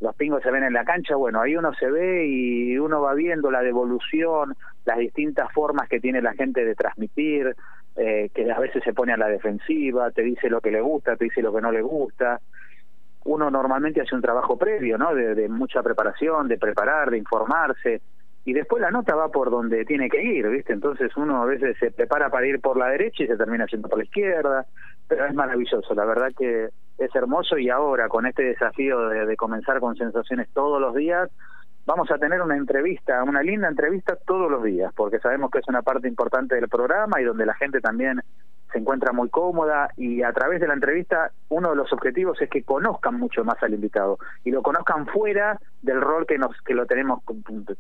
los pingos se ven en la cancha, bueno, ahí uno se ve y uno va viendo la devolución, las distintas formas que tiene la gente de transmitir, eh, que a veces se pone a la defensiva, te dice lo que le gusta, te dice lo que no le gusta. Uno normalmente hace un trabajo previo, ¿no? De mucha preparación, de preparar, de informarse, y después la nota va por donde tiene que ir, ¿viste? Entonces uno a veces se prepara para ir por la derecha y se termina yendo por la izquierda, pero es maravilloso, la verdad que es hermoso y ahora con este desafío de, de comenzar con sensaciones todos los días, vamos a tener una entrevista, una linda entrevista todos los días, porque sabemos que es una parte importante del programa y donde la gente también se encuentra muy cómoda y a través de la entrevista uno de los objetivos es que conozcan mucho más al invitado y lo conozcan fuera del rol que nos que lo tenemos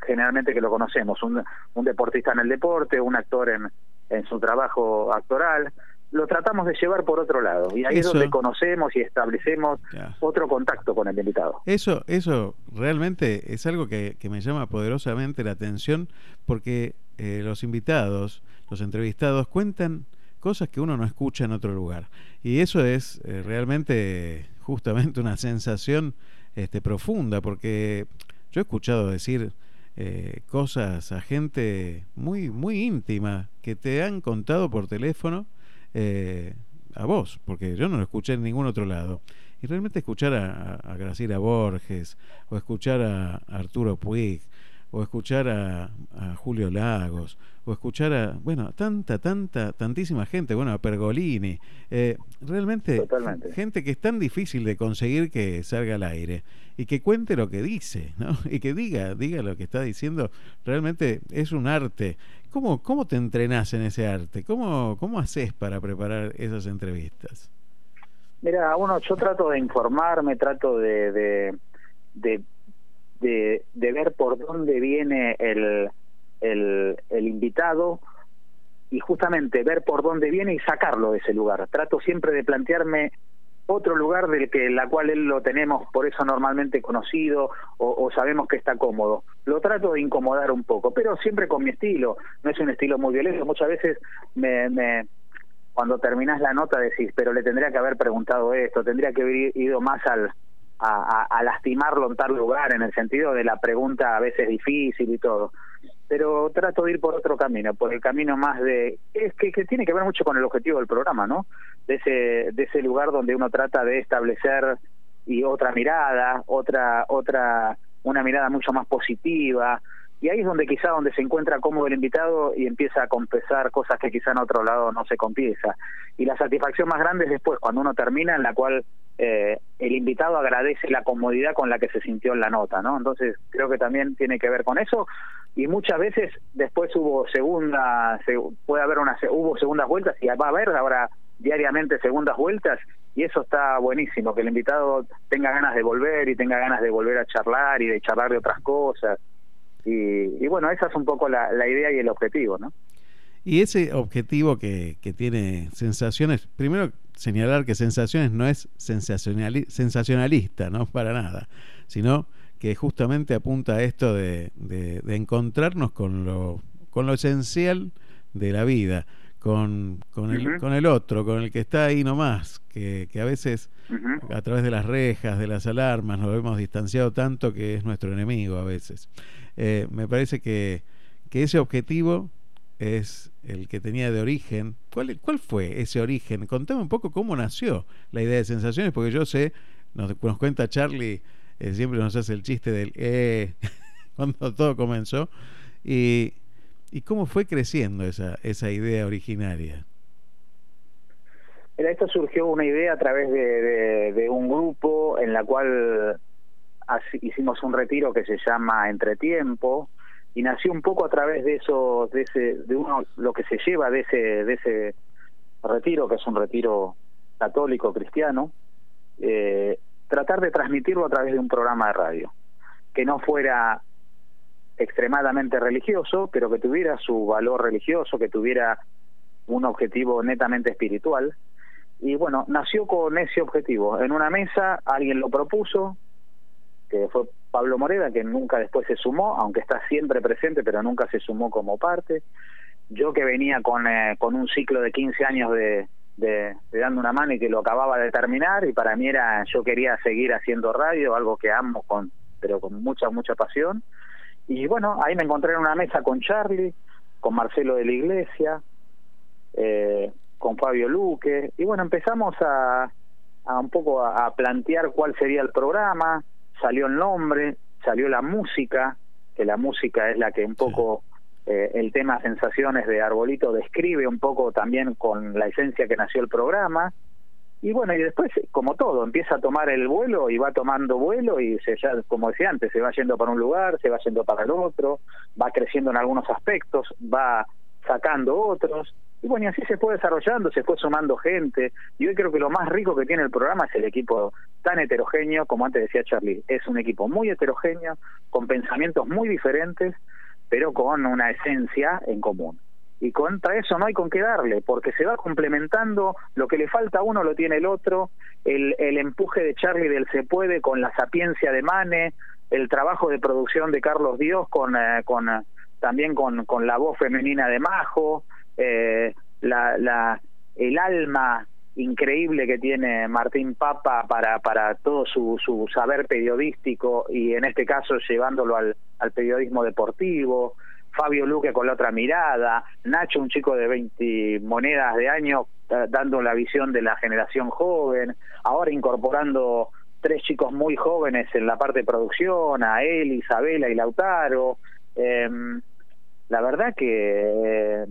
generalmente que lo conocemos un, un deportista en el deporte un actor en, en su trabajo actoral lo tratamos de llevar por otro lado y ahí Eso- es donde conocemos y establecemos otro contacto con el invitado. Eso, eso realmente es algo que, que me llama poderosamente la atención porque eh, los invitados, los entrevistados cuentan cosas que uno no escucha en otro lugar. Y eso es eh, realmente justamente una sensación este, profunda porque yo he escuchado decir eh, cosas a gente muy, muy íntima que te han contado por teléfono eh, a vos, porque yo no lo escuché en ningún otro lado. Y realmente escuchar a, a Graciela Borges, o escuchar a Arturo Puig, o escuchar a, a Julio Lagos, o escuchar a, bueno, tanta, tanta, tantísima gente, bueno, a Pergolini, eh, realmente gente que es tan difícil de conseguir que salga al aire y que cuente lo que dice, ¿no? Y que diga, diga lo que está diciendo, realmente es un arte. ¿Cómo, cómo te entrenás en ese arte? ¿Cómo, cómo haces para preparar esas entrevistas? Mira, uno, yo trato de informarme, trato de, de, de, de, ver por dónde viene el, el, el invitado y justamente ver por dónde viene y sacarlo de ese lugar. Trato siempre de plantearme otro lugar del que la cual él lo tenemos por eso normalmente conocido o, o sabemos que está cómodo. Lo trato de incomodar un poco, pero siempre con mi estilo. No es un estilo muy violento. Muchas veces me, me cuando terminás la nota decís, pero le tendría que haber preguntado esto, tendría que haber ido más al a, a, lastimarlo en tal lugar, en el sentido de la pregunta a veces difícil y todo. Pero trato de ir por otro camino, por el camino más de... Es que, que tiene que ver mucho con el objetivo del programa, ¿no? De ese, de ese lugar donde uno trata de establecer y otra mirada, otra, otra, una mirada mucho más positiva, y ahí es donde quizá donde se encuentra cómodo el invitado y empieza a confesar cosas que quizá en otro lado no se confiesa. Y la satisfacción más grande es después cuando uno termina en la cual eh, el invitado agradece la comodidad con la que se sintió en la nota no entonces creo que también tiene que ver con eso. Y muchas veces después hubo segunda se, puede haber una hubo segundas vueltas y va a haber ahora diariamente segundas vueltas y eso está buenísimo que el invitado tenga ganas de volver y tenga ganas de volver a charlar y de charlar de otras cosas y, y bueno, esa es un poco la, idea y el objetivo, ¿no? Y ese objetivo que, que tiene sensaciones, primero señalar que sensaciones no es sensacionali- sensacionalista, no para nada, sino que justamente apunta a esto de, de- de encontrarnos con lo, con lo esencial de la vida, con, con, el, con el otro, con el que está ahí nomás, que, que a veces a través de las rejas, de las alarmas, nos hemos distanciado tanto que es nuestro enemigo a veces. Eh, me parece que, que ese objetivo es el que tenía de origen. ¿Cuál, ¿Cuál fue ese origen? Contame un poco cómo nació la idea de sensaciones, porque yo sé, nos, nos cuenta Charlie, eh, siempre nos hace el chiste del eh, cuando todo comenzó, y, y cómo fue creciendo esa, esa idea originaria. Mira, esto surgió una idea a través de, un grupo en la cual hicimos un retiro que se llama Entretiempo y nació un poco a través de eso, de ese, de uno lo que se lleva de ese, de ese retiro que es un retiro católico cristiano, eh, tratar de transmitirlo a través de un programa de radio que no fuera extremadamente religioso, pero que tuviera su valor religioso, que tuviera un objetivo netamente espiritual. Y bueno, nació con ese objetivo. En una mesa alguien lo propuso, que fue Pablo Moreda, que nunca después se sumó, aunque está siempre presente, pero nunca se sumó como parte. Yo que venía con, eh, con un ciclo de 15 años de, de, dando una mano y que lo acababa de terminar, y para mí era, yo quería seguir haciendo radio, algo que amo, con pero con mucha, mucha pasión. Y bueno, ahí me encontré en una mesa con Charlie, con Marcelo de la Iglesia, eh, con Fabio Luque, y bueno, empezamos a, a un poco a, a plantear cuál sería el programa, salió el nombre, salió la música, que la música es la que un poco eh, el tema Sensaciones de Arbolito describe un poco también con la esencia que nació el programa. Y bueno, y después, como todo, empieza a tomar el vuelo y va tomando vuelo y se ya, como decía antes, se va yendo para un lugar, se va yendo para el otro, va creciendo en algunos aspectos, va sacando otros. Y bueno, y así se fue desarrollando, se fue sumando gente. Y hoy creo que lo más rico que tiene el programa es el equipo tan heterogéneo, como antes decía Charlie. Es un equipo muy heterogéneo, con pensamientos muy diferentes, pero con una esencia en común. Y contra eso no hay con qué darle, porque se va complementando, lo que le falta a uno lo tiene el otro, el, el empuje de Charlie del Se Puede con la sapiencia de Mane, el trabajo de producción de Carlos Dios con, eh, eh, también con, la voz femenina de Majo, eh, la, la, el alma increíble que tiene Martín Papa para, todo su, su saber periodístico y en este caso llevándolo al periodismo deportivo, Fabio Luque con la otra mirada, Nacho, un chico de 20 monedas de año, eh, dando la visión de la generación joven, ahora incorporando tres chicos muy jóvenes en la parte de producción, a él, Isabela y Lautaro. Eh, la verdad que eh,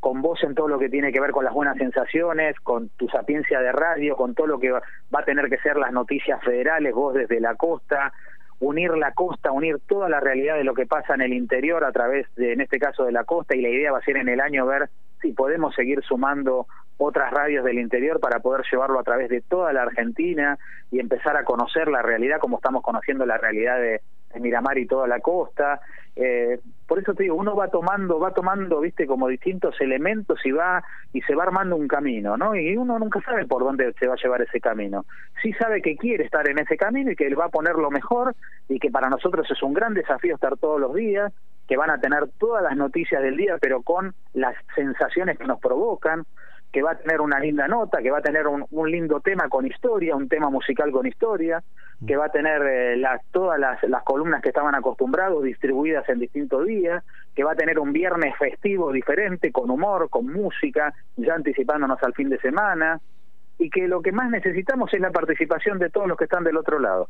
con vos en todo lo que tiene que ver con las buenas sensaciones, con tu sapiencia de radio, con todo lo que va va a tener que ser las noticias federales, vos desde la costa, unir la costa, unir toda la realidad de lo que pasa en el interior a través de, en este caso, de la costa, y la idea va a ser en el año ver si podemos seguir sumando otras radios del interior para poder llevarlo a través de toda la Argentina y empezar a conocer la realidad como estamos conociendo la realidad de, de Miramar y toda la costa. Eh, por eso te digo, uno va tomando, va tomando, viste, como distintos elementos y va y se va armando un camino, ¿no? Y uno nunca sabe por dónde se va a llevar ese camino. Sí sabe que quiere estar en ese camino y que él va a poner lo mejor y que para nosotros es un gran desafío estar todos los días, que van a tener todas las noticias del día, pero con las sensaciones que nos provocan, que va a tener una linda nota, que va a tener un, lindo tema con historia, un tema musical con historia, que va a tener eh, todas las columnas que estaban acostumbrados distribuidas en distintos días, que va a tener un viernes festivo diferente, con humor, con música, ya anticipándonos al fin de semana, y que lo que más necesitamos es la participación de todos los que están del otro lado,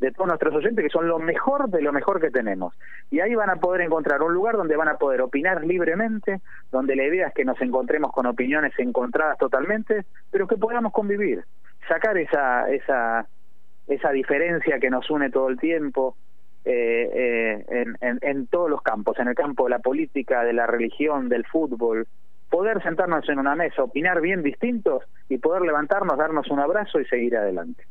de todos nuestros oyentes, que son lo mejor de lo mejor que tenemos. Y ahí van a poder encontrar un lugar donde van a poder opinar libremente, donde la idea es que nos encontremos con opiniones encontradas totalmente, pero que podamos convivir, sacar esa, esa, esa diferencia que nos une todo el tiempo, eh, eh, en, en, en todos los campos, en el campo de la política, de la religión, del fútbol, poder sentarnos en una mesa, opinar bien distintos y poder levantarnos, darnos un abrazo y seguir adelante.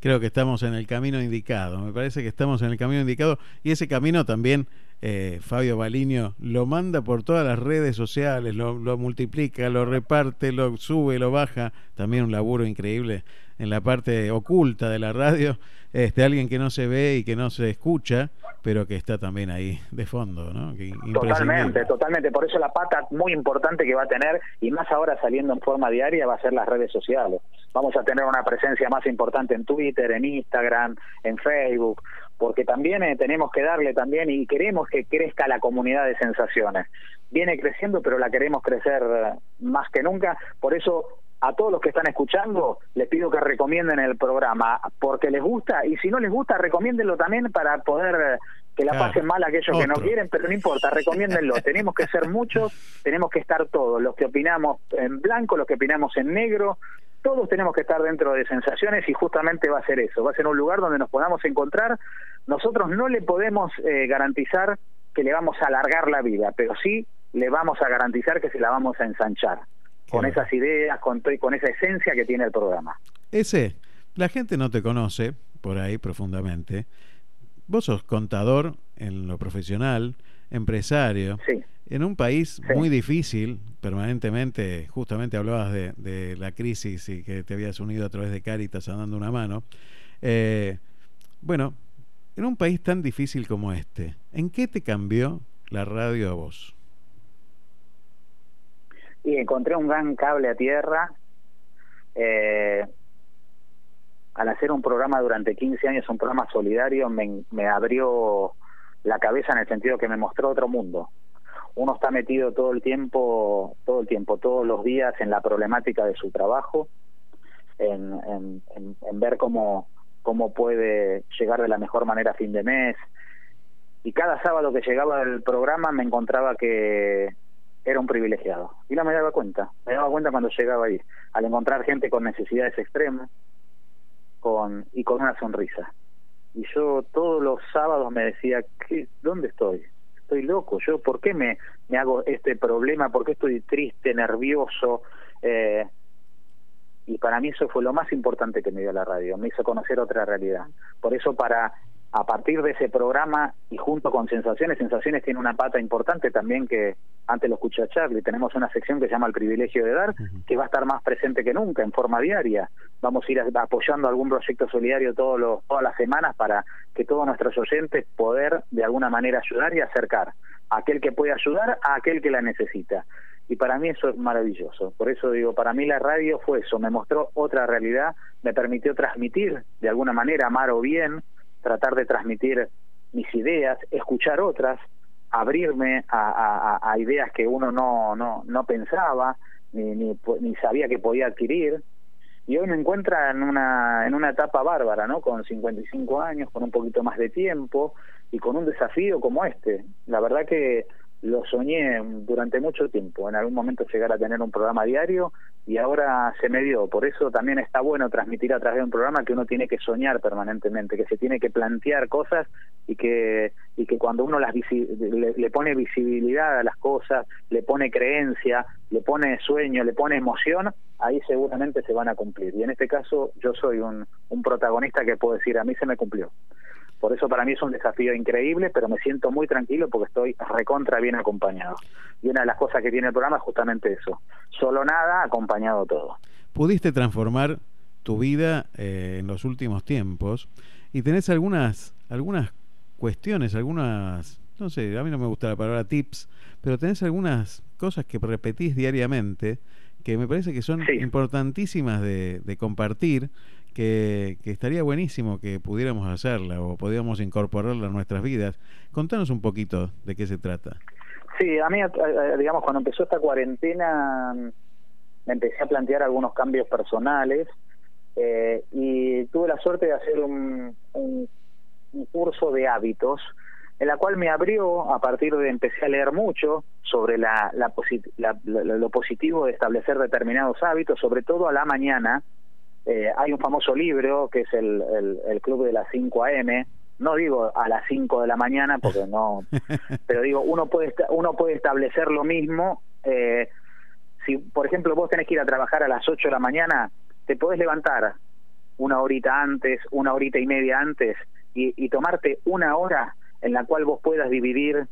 Creo que estamos en el camino indicado, me parece que estamos en el camino indicado y ese camino también eh, Fabio Baliño lo manda por todas las redes sociales, lo, lo multiplica, lo reparte, lo sube, lo baja, también un laburo increíble en la parte oculta de la radio, este alguien que no se ve y que no se escucha, pero que está también ahí de fondo, ¿no? Que Totalmente, totalmente. Por eso la pata muy importante que va a tener, y más ahora saliendo en forma diaria, va a ser las redes sociales. Vamos a tener una presencia más importante en Twitter, en Instagram, en Facebook, porque también eh, tenemos que darle también y queremos que crezca la comunidad de sensaciones. Viene creciendo, pero la queremos crecer eh, más que nunca. Por eso a todos los que están escuchando, les pido que recomienden el programa porque les gusta y si no les gusta, recomiéndenlo también para poder que la Claro. pasen mal aquellos que no quieren, pero no importa, recomiéndenlo. tenemos que ser muchos, tenemos que estar todos, los que opinamos en blanco, los que opinamos en negro, todos tenemos que estar dentro de sensaciones y justamente va a ser eso, va a ser un lugar donde nos podamos encontrar. Nosotros no le podemos eh, garantizar que le vamos a alargar la vida, pero sí le vamos a garantizar que se la vamos a ensanchar con esas ideas, con, con esa esencia que tiene el programa. Ese, la gente no te conoce por ahí profundamente. Vos sos contador en lo profesional, empresario, Sí. en un país Sí. muy difícil, permanentemente, justamente hablabas de, de la crisis y que te habías unido a través de Cáritas dando una mano. Eh, bueno, en un país tan difícil como este, ¿en qué te cambió la radio a vos? Y encontré un gran cable a tierra. Eh, al hacer un programa durante 15 años, un programa solidario, me, me abrió la cabeza en el sentido que me mostró otro mundo. Uno está metido todo el tiempo, todo el tiempo, todos los días en la problemática de su trabajo, en, ver cómo, cómo puede llegar de la mejor manera a fin de mes. Y cada sábado que llegaba al programa me encontraba que era un privilegiado. Y no me daba cuenta. Me daba cuenta cuando llegaba ahí, al encontrar gente con necesidades extremas con y con una sonrisa. Y yo todos los sábados me decía, ¿qué, ¿dónde estoy? Estoy loco. Yo, ¿por qué me, me hago este problema? ¿Por qué estoy triste, nervioso? Eh, y para mí eso fue lo más importante que me dio la radio. Me hizo conocer otra realidad. Por eso para a partir de ese programa y junto con Sensaciones, Sensaciones tiene una pata importante también que antes lo escuché a Charlie, tenemos una sección que se llama El privilegio de dar, que va a estar más presente que nunca en forma diaria. Vamos a ir apoyando algún proyecto solidario todos los, todas las semanas para que todos nuestros oyentes poder de alguna manera ayudar y acercar a aquel que puede ayudar a aquel que la necesita. Y para mí eso es maravilloso. Por eso digo, para mí la radio fue eso, me mostró otra realidad, me permitió transmitir de alguna manera, amar o bien, tratar de transmitir mis ideas, escuchar otras, abrirme a, ideas que uno no, no, no pensaba ni, ni, ni sabía que podía adquirir. Y hoy me encuentra en una, en una etapa bárbara, ¿no? Con 55 años, con un poquito más de tiempo y con un desafío como este. La verdad que lo soñé durante mucho tiempo, en algún momento llegar a tener un programa diario y ahora se me dio. Por eso también está bueno transmitir a través de un programa que uno tiene que soñar permanentemente, que se tiene que plantear cosas y que y que cuando uno las le pone visibilidad a las cosas, le pone creencia, le pone sueño, le pone emoción, ahí seguramente se van a cumplir. Y en este caso yo soy un, un protagonista que puedo decir, a mí se me cumplió. Por eso para mí es un desafío increíble, pero me siento muy tranquilo porque estoy recontra bien acompañado. Y una de las cosas que tiene el programa es justamente eso. Solo nada, acompañado todo. pudiste transformar tu vida eh, en los últimos tiempos y tenés algunas algunas cuestiones, algunas, no sé, a mí no me gusta la palabra tips, pero tenés algunas cosas que repetís diariamente que me parece que son importantísimas de, de compartir, que, estaría buenísimo que pudiéramos hacerla o podíamos incorporarla a nuestras vidas. Contanos un poquito de qué se trata. Sí, a mí, digamos, cuando empezó esta cuarentena, mm, me empecé a plantear algunos cambios personales eh, y tuve la suerte de hacer un, curso de hábitos en la cual me abrió a partir de empecé a leer mucho sobre la, la- la- lo positivo de establecer determinados hábitos, sobre todo a la mañana. Eh, hay un famoso libro que es el, el, el Club de las 5 AM. No digo a las 5 de la mañana porque no, pero digo uno puede uno puede establecer lo mismo. Eh, si por ejemplo vos tenés que ir a trabajar a las 8 de la mañana, te podés levantar una horita antes, una horita y media antes y, y tomarte una hora en la cual vos puedas dividir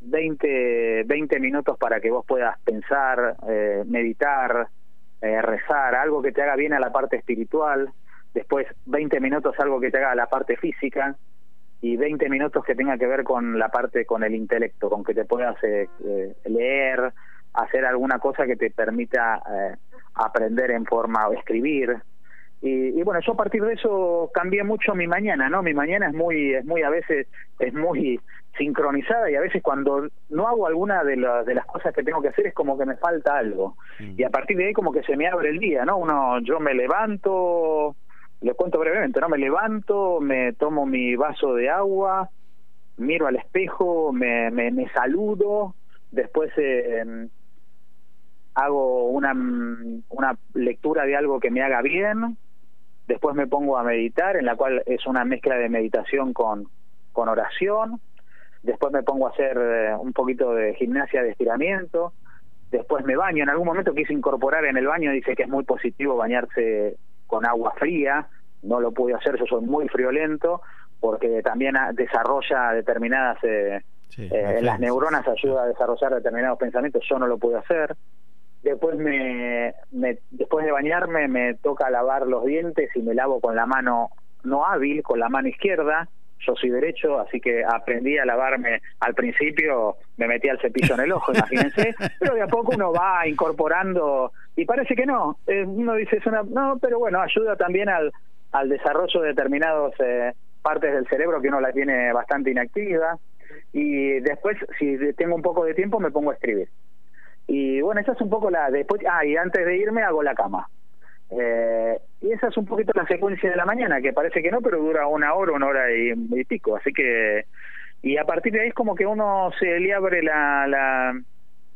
20, 20 minutos para que vos puedas pensar, eh, meditar, eh, rezar, algo que te haga bien a la parte espiritual, después 20 minutos algo que te haga a la parte física y 20 minutos que tenga que ver con la parte, con el intelecto, con que te puedas eh, eh, leer, hacer alguna cosa que te permita eh, aprender en forma o escribir. Y, y bueno, yo a partir de eso cambié mucho mi mañana, ¿no? Mi mañana es muy, es muy a veces, es muy sincronizada y a veces cuando no hago alguna de, la- de las cosas que tengo que hacer es como que me falta algo. Y a partir de ahí como que se me abre el día, ¿no? Uno, yo me levanto, les cuento brevemente, ¿no? Me levanto, me tomo mi vaso de agua, miro al espejo, me, me, me saludo, después eh, hago una, una lectura de algo que me haga bien, después me pongo a meditar, en la cual es una mezcla de meditación con, con oración, después me pongo a hacer eh, un poquito de gimnasia de estiramiento, después me baño, en algún momento quise incorporar en el baño, dice que es muy positivo bañarse con agua fría, no lo pude hacer, yo soy muy friolento, porque también desarrolla determinadas, eh, eh, en las neuronas ayuda a desarrollar determinados pensamientos, yo no lo pude hacer. Después me, me, después de bañarme me toca lavar los dientes y me lavo con la mano no hábil, con la mano izquierda, yo soy derecho, así que aprendí a lavarme. Al principio, me metía el cepillo en el ojo, imagínense, pero de a poco uno va incorporando y parece que no, eh, uno dice es una, no, pero bueno, ayuda también al, al desarrollo de determinadas eh, partes del cerebro que uno la tiene bastante inactiva. Y después si tengo un poco de tiempo me pongo a escribir. Y bueno, esa es un poco la, después, ah, y antes de irme hago la cama. Eh, y esa es un poquito la secuencia de la mañana, que parece que no, pero dura una hora, una hora y, y pico. Así que, y a partir de ahí es como que uno se le abre la, la,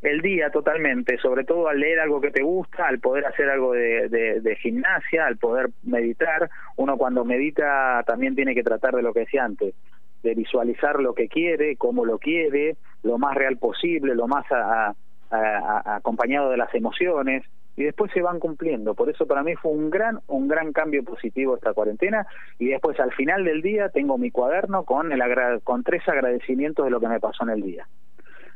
el día totalmente, sobre todo al leer algo que te gusta, al poder hacer algo de, de, gimnasia, al poder meditar. Uno cuando medita también tiene que tratar de lo que decía antes, de visualizar lo que quiere, cómo lo quiere, lo más real posible, lo más a, a, acompañado de las emociones y después se van cumpliendo. Por eso para mí fue un gran un gran cambio positivo esta cuarentena y después al final del día tengo mi cuaderno con el agra con tres agradecimientos de lo que me pasó en el día.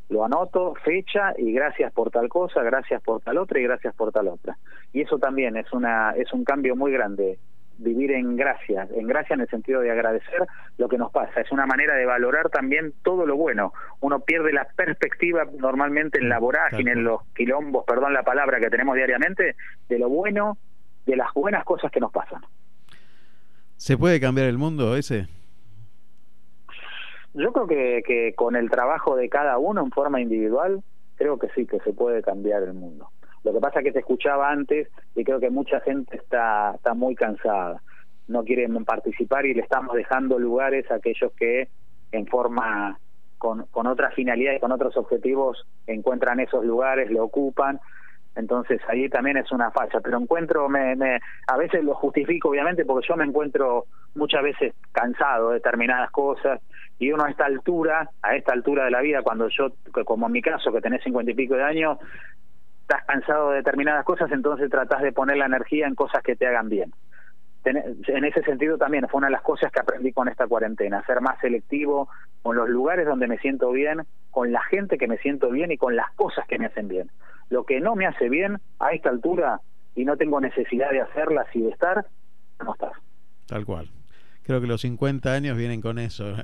Lo anoto, fecha y gracias por tal cosa, gracias por tal otra y gracias por tal otra. Y eso también es una es un cambio muy grande vivir en gracia, en gracia en el sentido de agradecer lo que nos pasa. Es una manera de valorar también todo lo bueno. Uno pierde la perspectiva normalmente en la vorágine, en los quilombos, perdón la palabra que tenemos diariamente, de lo bueno, de las buenas cosas que nos pasan. ¿Se puede cambiar el mundo ese? Yo creo que, que con el trabajo de cada uno en forma individual, creo que sí, que se puede cambiar el mundo. Lo que pasa es que te escuchaba antes y creo que mucha gente está, está muy cansada, no quieren participar y le estamos dejando lugares a aquellos que en forma con, con otra finalidad y con otros objetivos encuentran esos lugares, lo ocupan. Entonces ahí también es una falla, pero encuentro, me, me, a veces lo justifico obviamente porque yo me encuentro muchas veces cansado de determinadas cosas y uno a esta altura, a esta altura de la vida, cuando yo, como en mi caso, que tenés cincuenta y pico de años, estás cansado de determinadas cosas, entonces tratás de poner la energía en cosas que te hagan bien. En ese sentido también fue una de las cosas que aprendí con esta cuarentena, ser más selectivo con los lugares donde me siento bien, con la gente que me siento bien y con las cosas que me hacen bien. Lo que no me hace bien a esta altura y no tengo necesidad de hacerlas y de estar, no estás. Tal cual creo que los 50 años vienen con eso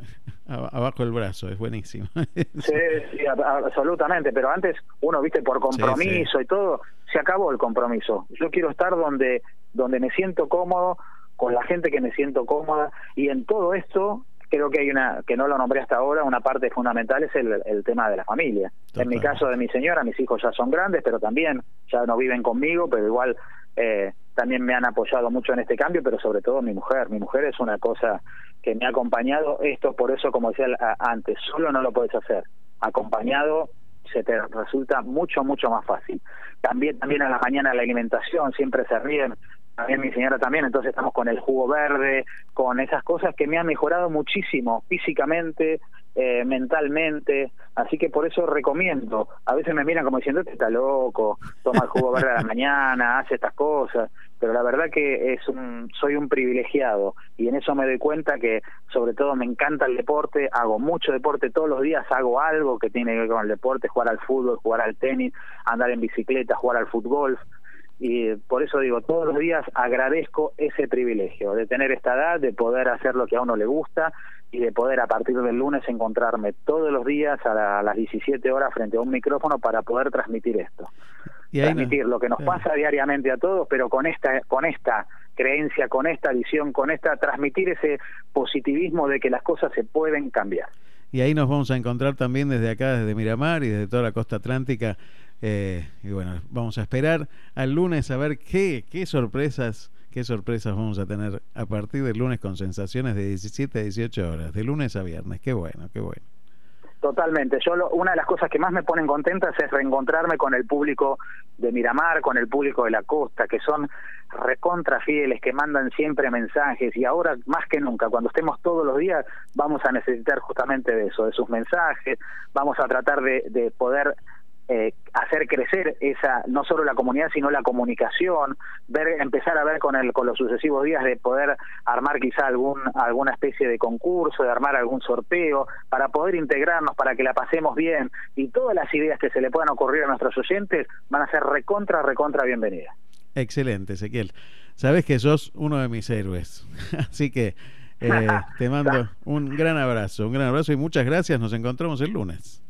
abajo el brazo, es buenísimo. sí, sí, absolutamente, pero antes uno, viste, por compromiso sí, sí. y todo, se acabó el compromiso. Yo quiero estar donde, donde me siento cómodo, con la gente que me siento cómoda, y en todo esto creo que hay una, que no lo nombré hasta ahora, una parte fundamental es el, el tema de la familia. Total. En mi caso de mi señora, mis hijos ya son grandes, pero también ya no viven conmigo, pero igual eh, también me han apoyado mucho en este cambio, pero sobre todo mi mujer. Mi mujer es una cosa que me ha acompañado. Esto, por eso, como decía antes, solo no lo puedes hacer. Acompañado se te resulta mucho, mucho más fácil. También, también a la mañana la alimentación, siempre se ríen, también mi señora también, entonces estamos con el jugo verde, con esas cosas que me han mejorado muchísimo físicamente, eh, mentalmente, así que por eso recomiendo. A veces me miran como diciendo, este está loco, toma el jugo verde a la mañana, hace estas cosas, pero la verdad que es un, soy un privilegiado y en eso me doy cuenta que sobre todo me encanta el deporte, hago mucho deporte todos los días, hago algo que tiene que ver con el deporte, jugar al fútbol, jugar al tenis, andar en bicicleta, jugar al fútbol y por eso digo, todos los días agradezco ese privilegio de tener esta edad, de poder hacer lo que a uno le gusta y de poder a partir del lunes encontrarme todos los días a, la, a las 17 horas frente a un micrófono para poder transmitir esto. Y transmitir no, lo que nos pasa diariamente a todos, pero con esta con esta creencia, con esta visión, con esta transmitir ese positivismo de que las cosas se pueden cambiar. Y ahí nos vamos a encontrar también desde acá, desde Miramar y desde toda la costa atlántica. Eh, y bueno, vamos a esperar al lunes a ver qué, qué sorpresas, qué sorpresas vamos a tener a partir del lunes con sensaciones de 17 a 18 horas, de lunes a viernes. Qué bueno, qué bueno. Totalmente. Yo lo- una de las cosas que más me ponen contentas es reencontrarme con el público de Miramar, con el público de la costa, que son recontra fieles, que mandan siempre mensajes y ahora más que nunca, cuando estemos todos los días, vamos a necesitar justamente de eso, de sus mensajes, vamos a tratar de, de poder eh, hacer crecer esa no solo la comunidad sino la comunicación ver empezar a ver con el con los sucesivos días de poder armar quizá algún alguna especie de concurso de armar algún sorteo para poder integrarnos para que la pasemos bien y todas las ideas que se le puedan ocurrir a nuestros oyentes van a ser recontra recontra bienvenidas Excelente, Ezequiel. Sabes que sos uno de mis héroes. Así que eh, te mando un gran abrazo, un gran abrazo y muchas gracias. Nos encontramos el lunes.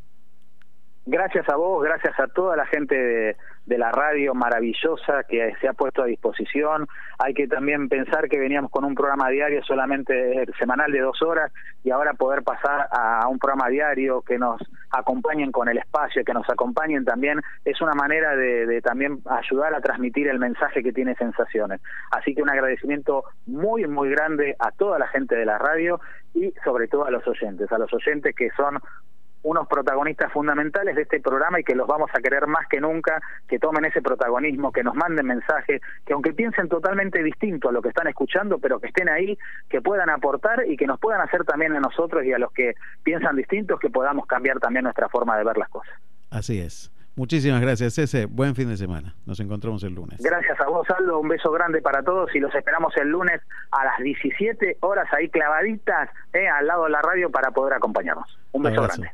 Gracias a vos, gracias a toda la gente de, la radio maravillosa que se ha puesto a disposición. Hay que también pensar que veníamos con un programa diario solamente eh, semanal de dos horas y ahora poder pasar a un programa diario que nos acompañen con el espacio, que nos acompañen también, es una manera de también ayudar a transmitir el mensaje que tiene Sensaciones. Así que un agradecimiento muy, muy grande a toda la gente de la radio y sobre todo a los oyentes, a los oyentes que son unos protagonistas fundamentales de este programa y que los vamos a querer más que nunca, que tomen ese protagonismo, que nos manden mensajes, que aunque piensen totalmente distinto a lo que están escuchando, pero que estén ahí, que puedan aportar y que nos puedan hacer también a nosotros y a los que piensan distintos, que podamos cambiar también nuestra forma de ver las cosas. Así es. Muchísimas gracias, Cese. Buen fin de semana. Nos encontramos el lunes. Gracias a vos, Aldo. Un beso grande para todos y los esperamos el lunes a las 17 horas ahí clavaditas eh, al lado de la radio para poder acompañarnos. Un beso grande.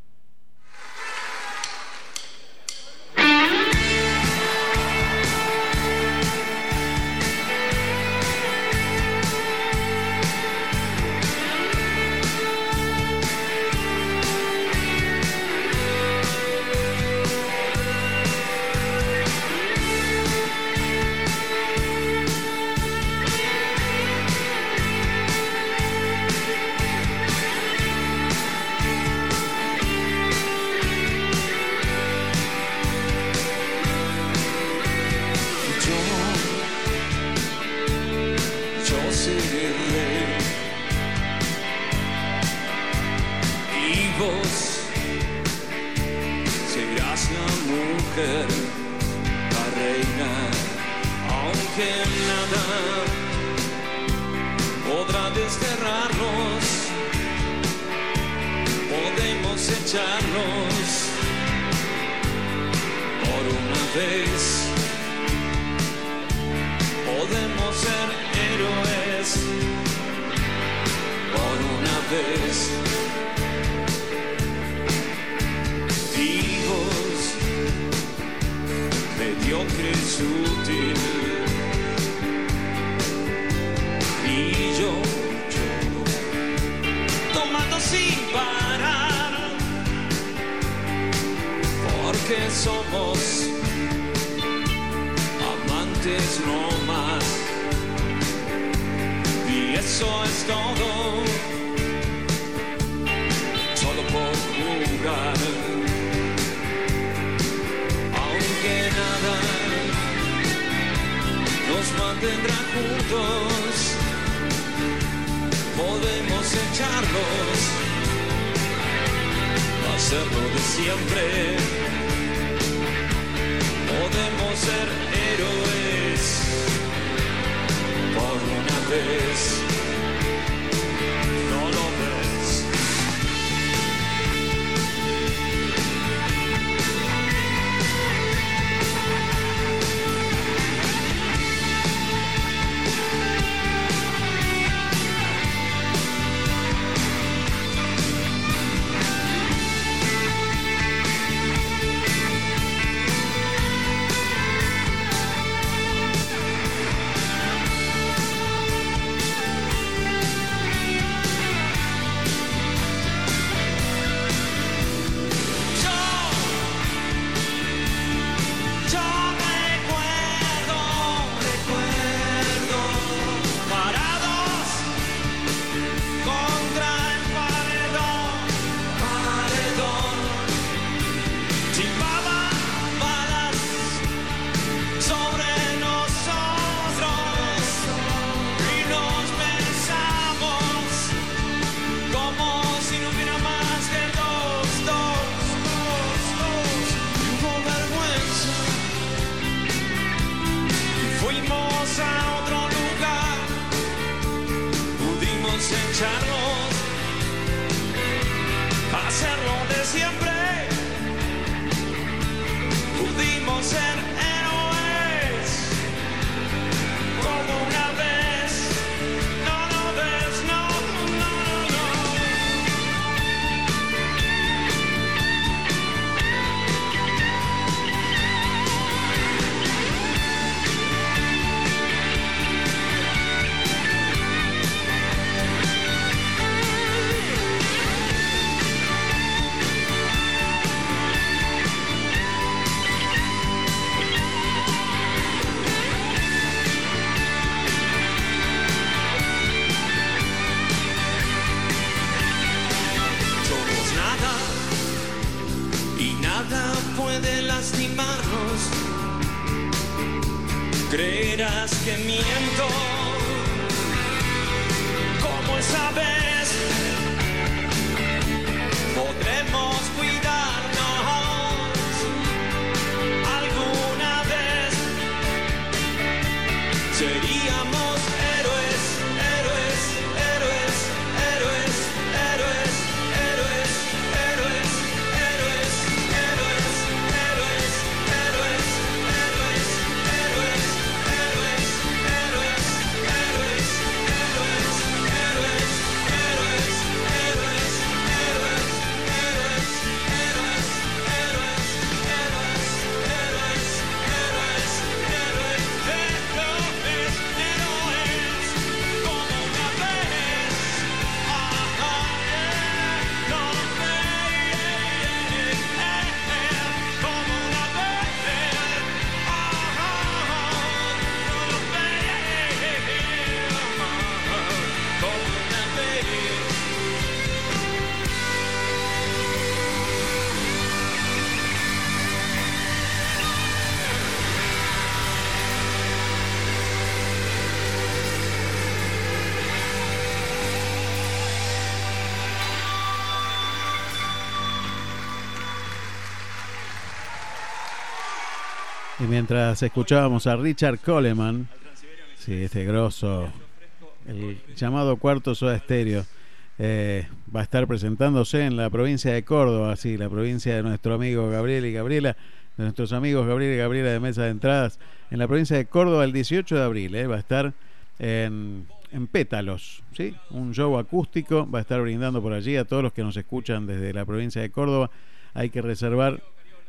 Creerás que miento como esa vez. Podremos cuidarnos Y mientras escuchábamos a Richard Coleman, sí, este grosso, el llamado Cuarto Soda Stereo, eh, va a estar presentándose en la provincia de Córdoba, sí, la provincia de nuestro amigo Gabriel y Gabriela, de nuestros amigos Gabriel y Gabriela de Mesa de Entradas, en la provincia de Córdoba el 18 de abril, eh, va a estar en, en Pétalos, ¿sí? un show acústico, va a estar brindando por allí a todos los que nos escuchan desde la provincia de Córdoba. Hay que reservar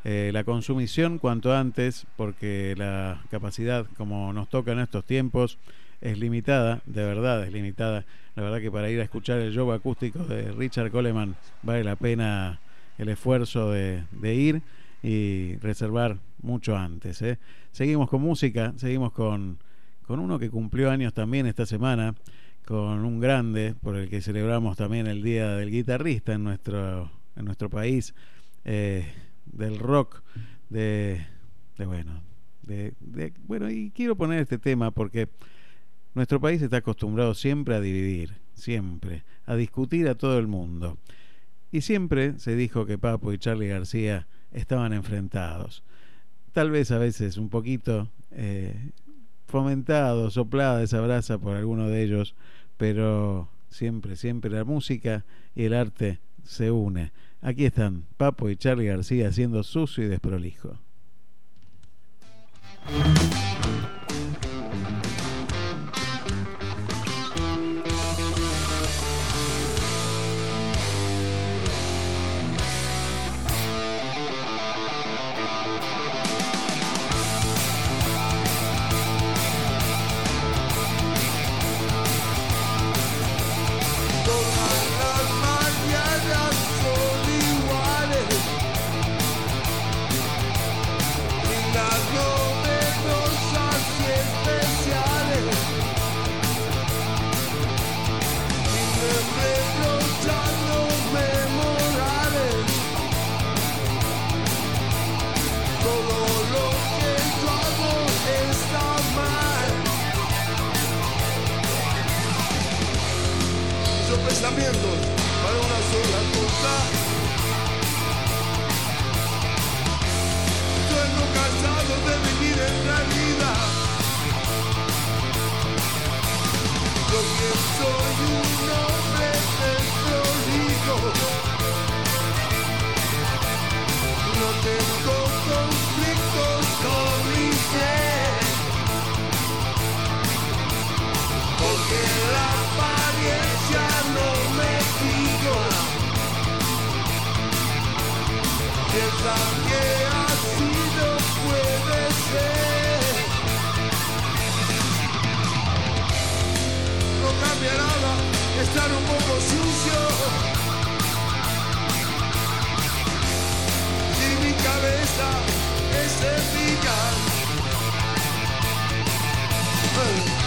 eh, la consumición cuanto antes porque la capacidad, como nos toca en estos tiempos, es limitada, de verdad es limitada. La verdad que para ir a escuchar el show acústico de Richard Coleman vale la pena el esfuerzo de, ir y reservar mucho antes. ¿eh? Seguimos con música, seguimos con, con uno que cumplió años también esta semana, con un grande por el que celebramos también el Día del Guitarrista en nuestro, en nuestro país, eh, del rock, de, bueno, de, de- bueno, y quiero poner este tema porque nuestro país está acostumbrado siempre a dividir, siempre, a discutir a todo el mundo. Y siempre se dijo que Papo y Charlie García estaban enfrentados. Tal vez a veces un poquito eh, fomentado, soplada esa brasa por alguno de ellos, pero siempre, siempre la música y el arte se une. Aquí están Papo y Charlie García haciendo sucio y desprolijo. porque soy un hombre desprolijo. No tengo estar un poco sucio. Y mi cabeza es eficaz. Lo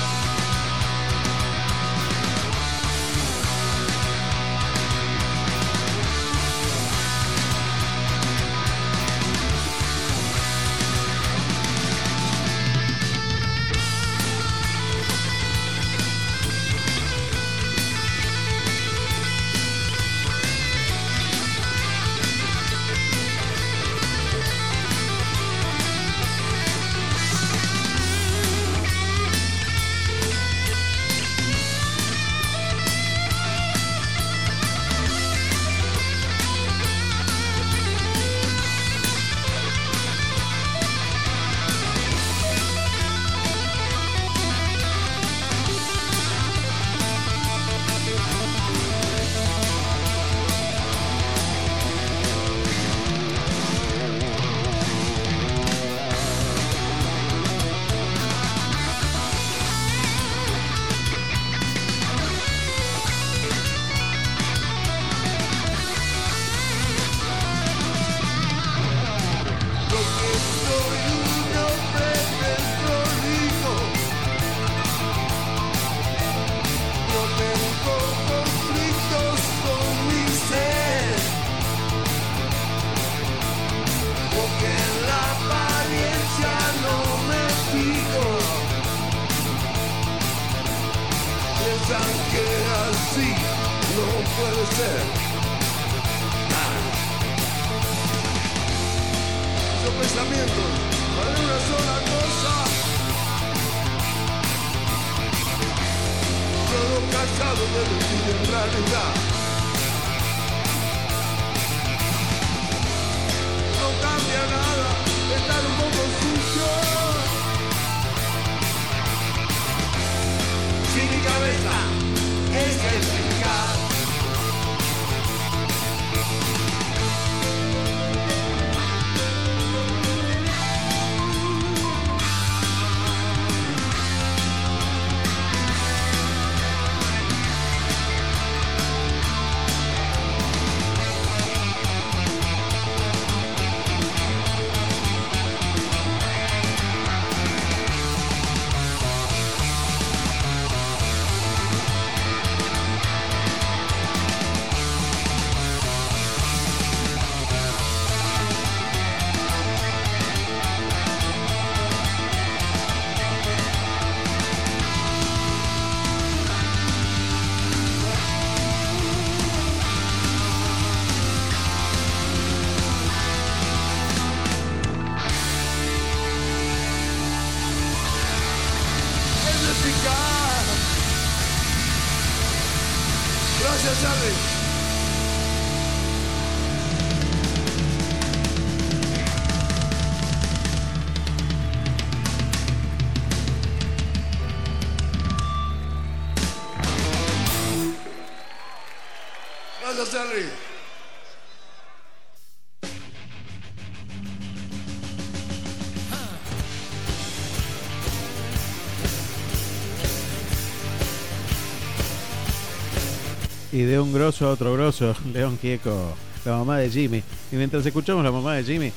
Y de un grosso a otro grosso, León Quieco, la mamá de Jimmy. Y mientras escuchamos la mamá de Jimmy,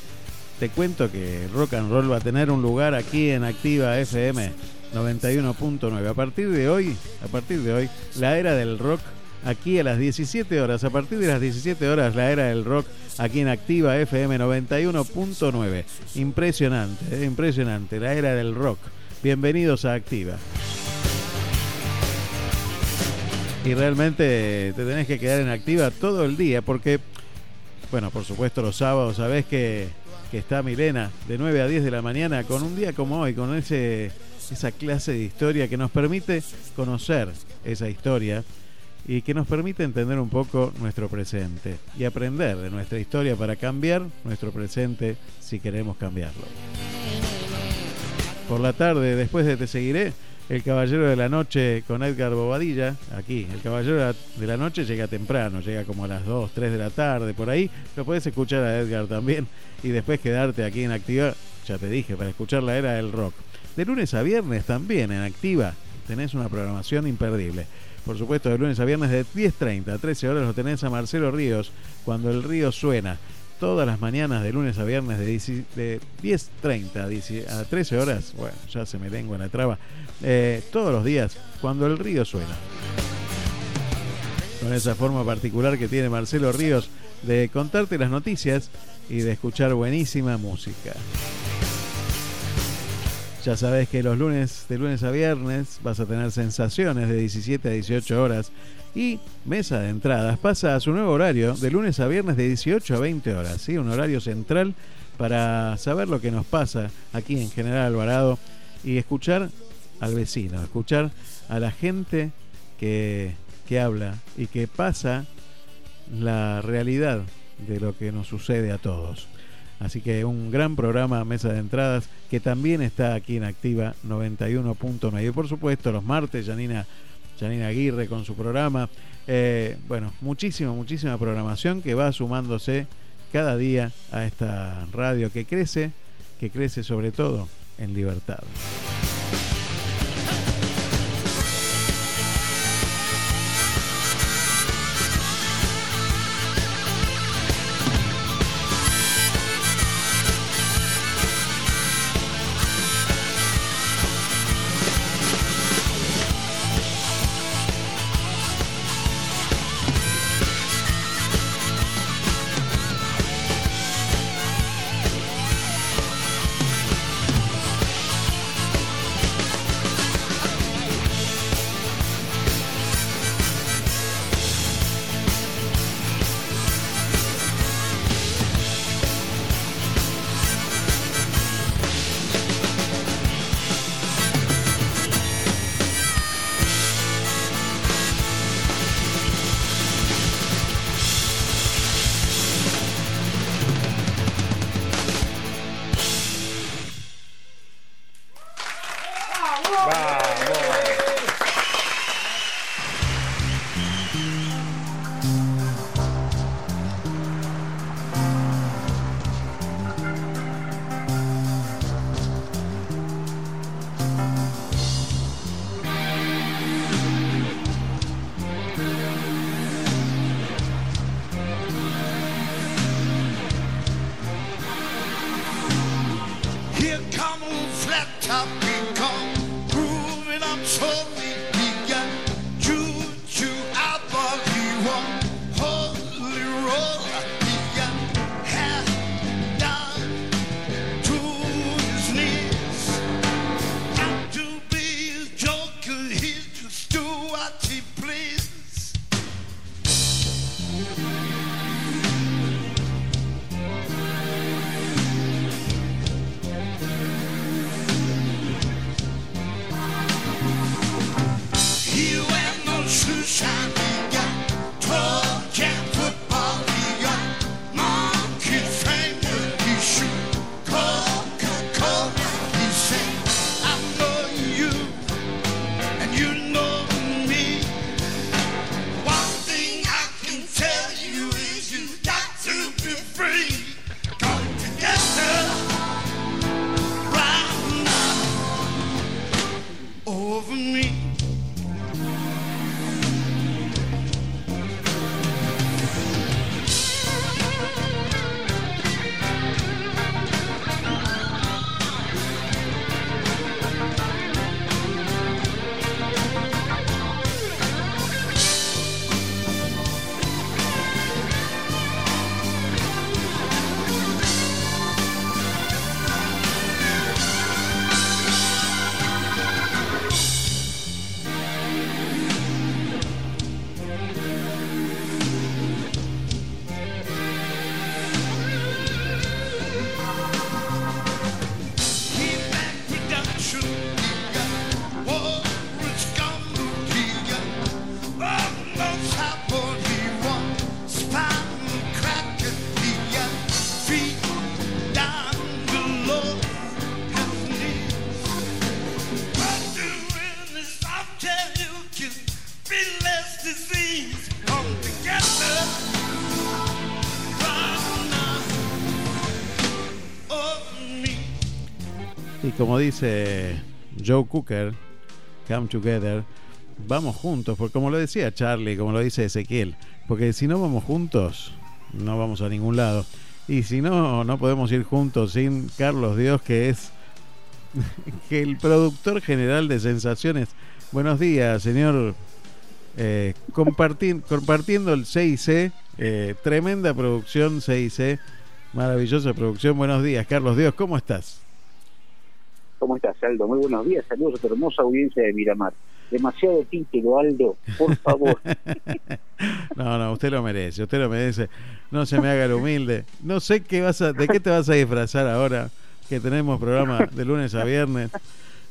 te cuento que rock and roll va a tener un lugar aquí en Activa FM 91.9. A partir de hoy, a partir de hoy, la era del rock aquí a las 17 horas. A partir de las 17 horas, la era del rock aquí en Activa FM 91.9. Impresionante, eh, impresionante, la era del rock. Bienvenidos a Activa. Y realmente te tenés que quedar en activa todo el día porque, bueno, por supuesto los sábados sabés que, que está Milena de 9 a 10 de la mañana con un día como hoy, con ese, esa clase de historia que nos permite conocer esa historia y que nos permite entender un poco nuestro presente y aprender de nuestra historia para cambiar nuestro presente si queremos cambiarlo. Por la tarde, después de Te Seguiré, El Caballero de la Noche con Edgar Bobadilla, aquí. El Caballero de la Noche llega temprano, llega como a las 2, 3 de la tarde, por ahí. Lo puedes escuchar a Edgar también y después quedarte aquí en Activa. Ya te dije, para escuchar la era del rock. De lunes a viernes también en Activa tenés una programación imperdible. Por supuesto, de lunes a viernes de 10.30 a 13 horas lo tenés a Marcelo Ríos cuando el río suena todas las mañanas de lunes a viernes de 10.30 a 13 horas, bueno, ya se me lengua en la traba, eh, todos los días cuando el río suena. Con esa forma particular que tiene Marcelo Ríos de contarte las noticias y de escuchar buenísima música. Ya sabes que los lunes, de lunes a viernes, vas a tener sensaciones de 17 a 18 horas y Mesa de Entradas pasa a su nuevo horario de lunes a viernes de 18 a 20 horas, ¿sí? un horario central para saber lo que nos pasa aquí en General Alvarado y escuchar al vecino, escuchar a la gente que, que habla y que pasa la realidad de lo que nos sucede a todos. Así que un gran programa Mesa de Entradas que también está aquí en Activa 91.9. Y por supuesto los martes, Janina Janina Aguirre con su programa. Eh, bueno, muchísima, muchísima programación que va sumándose cada día a esta radio que crece, que crece sobre todo en libertad. Dice Joe Cooker, Come Together, vamos juntos, porque como lo decía Charlie, como lo dice Ezequiel, porque si no vamos juntos, no vamos a ningún lado. Y si no, no podemos ir juntos sin Carlos Dios, que es que el productor general de Sensaciones. Buenos días, señor. Eh, comparti- compartiendo el CIC, eh, tremenda producción CIC, maravillosa producción. Buenos días, Carlos Dios, ¿cómo estás? ¿Cómo estás, Aldo? Muy buenos días. Saludos a tu hermosa audiencia de Miramar. Demasiado título, Aldo. Por favor. No, no, usted lo merece, usted lo merece. No se me haga el humilde. No sé qué vas a, de qué te vas a disfrazar ahora que tenemos programa de lunes a viernes.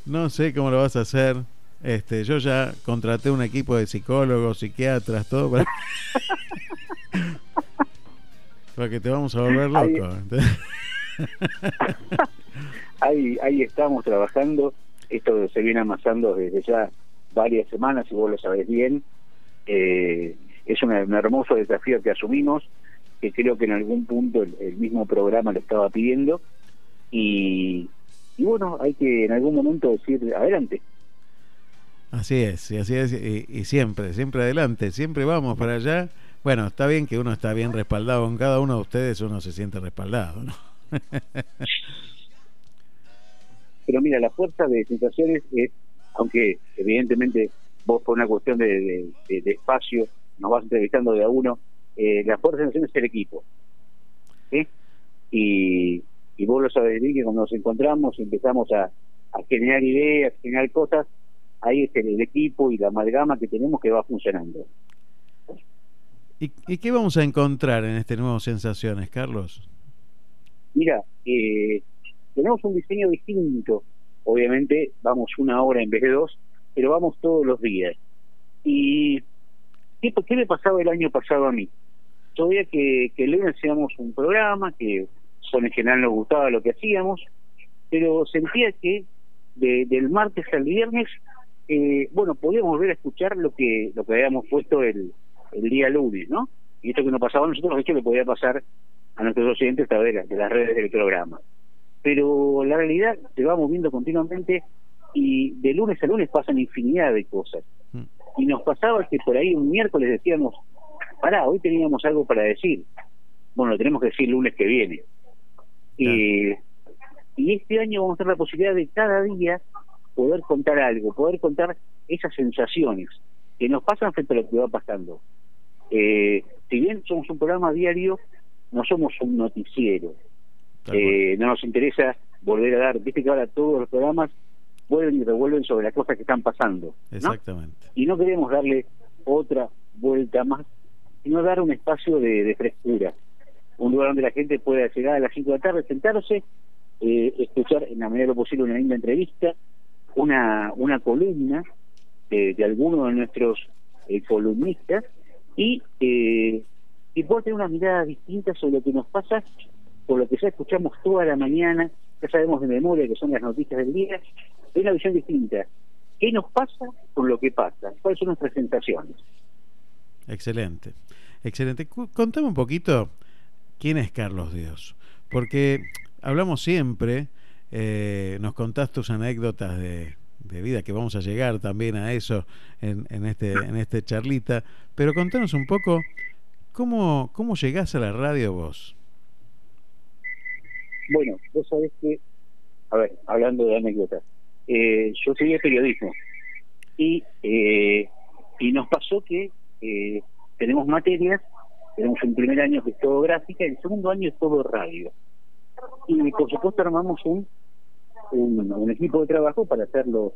No sé cómo lo vas a hacer. Este, yo ya contraté un equipo de psicólogos, psiquiatras, todo para, porque te vamos a volver loco. ahí, ahí estamos trabajando. Esto se viene amasando desde ya varias semanas, y vos lo sabés bien. Eh, es un hermoso desafío que asumimos, que creo que en algún punto el, mismo programa lo estaba pidiendo. Y, y bueno, hay que en algún momento decir adelante. Así es, así es, y, y siempre, siempre adelante, siempre vamos para allá. Bueno, está bien que uno está bien respaldado con cada uno de ustedes, uno se siente respaldado, ¿no? pero mira, la fuerza de sensaciones es, aunque evidentemente vos por una cuestión de, de- de- de espacio nos vas entrevistando de a uno, eh, la fuerza de sensaciones es el equipo. ¿sí? Y, y vos lo sabés bien que cuando nos encontramos y empezamos a, a generar ideas, generar cosas, ahí es el, el equipo y la amalgama que tenemos que va funcionando. ¿Y, y qué vamos a encontrar en este nuevo Sensaciones, Carlos? Mira, eh, tenemos un diseño distinto. Obviamente vamos una hora en vez de dos, pero vamos todos los días. ¿Y qué, qué me pasaba el año pasado a mí? Veía que, que el lunes hacíamos un programa, que son en general nos gustaba lo que hacíamos, pero sentía que de- del martes al viernes, eh, bueno, podíamos volver a escuchar lo que lo que habíamos puesto el, el día lunes, ¿no? Y esto que nos pasaba a nosotros, hecho, le podía pasar a nuestros oyentes a través de las redes del programa. Pero la realidad se va moviendo continuamente y de lunes a lunes pasan infinidad de cosas. Y nos pasaba que por ahí un miércoles decíamos, pará, hoy teníamos algo para decir. Bueno, lo tenemos que decir el lunes que viene. Y, y este año vamos a tener la posibilidad de cada día poder contar algo, poder contar esas sensaciones que nos pasan frente a lo que va pasando. Eh, si bien somos un programa diario, no somos un noticiero. Eh, no nos interesa volver a dar, viste que ahora todos los programas vuelven y revuelven sobre las cosas que están pasando. ¿no? Exactamente. Y no queremos darle otra vuelta más, sino dar un espacio de, de frescura. Un lugar donde la gente pueda llegar a las 5 de la tarde, sentarse, eh, escuchar en la medida de lo posible una linda entrevista, una, una columna de, de alguno de nuestros eh, columnistas y, eh, y poder tener una mirada distinta sobre lo que nos pasa, por lo que ya escuchamos toda la mañana, ya sabemos de memoria que son las noticias del día, es una visión distinta. ¿Qué nos pasa con lo que pasa? ¿Cuáles son nuestras sensaciones? Excelente, excelente. Contame un poquito quién es Carlos Dios, porque hablamos siempre, eh, nos contás tus anécdotas de, de vida, que vamos a llegar también a eso en, en este en este charlita, pero contanos un poco cómo cómo llegás a la radio vos. Bueno, vos sabés que, a ver, hablando de anécdotas, eh, yo estudié periodismo y, eh, y nos pasó que eh, tenemos materias, tenemos un primer año que es todo gráfica y el segundo año es todo radio. Y por supuesto armamos un, un, un equipo de trabajo para hacerlo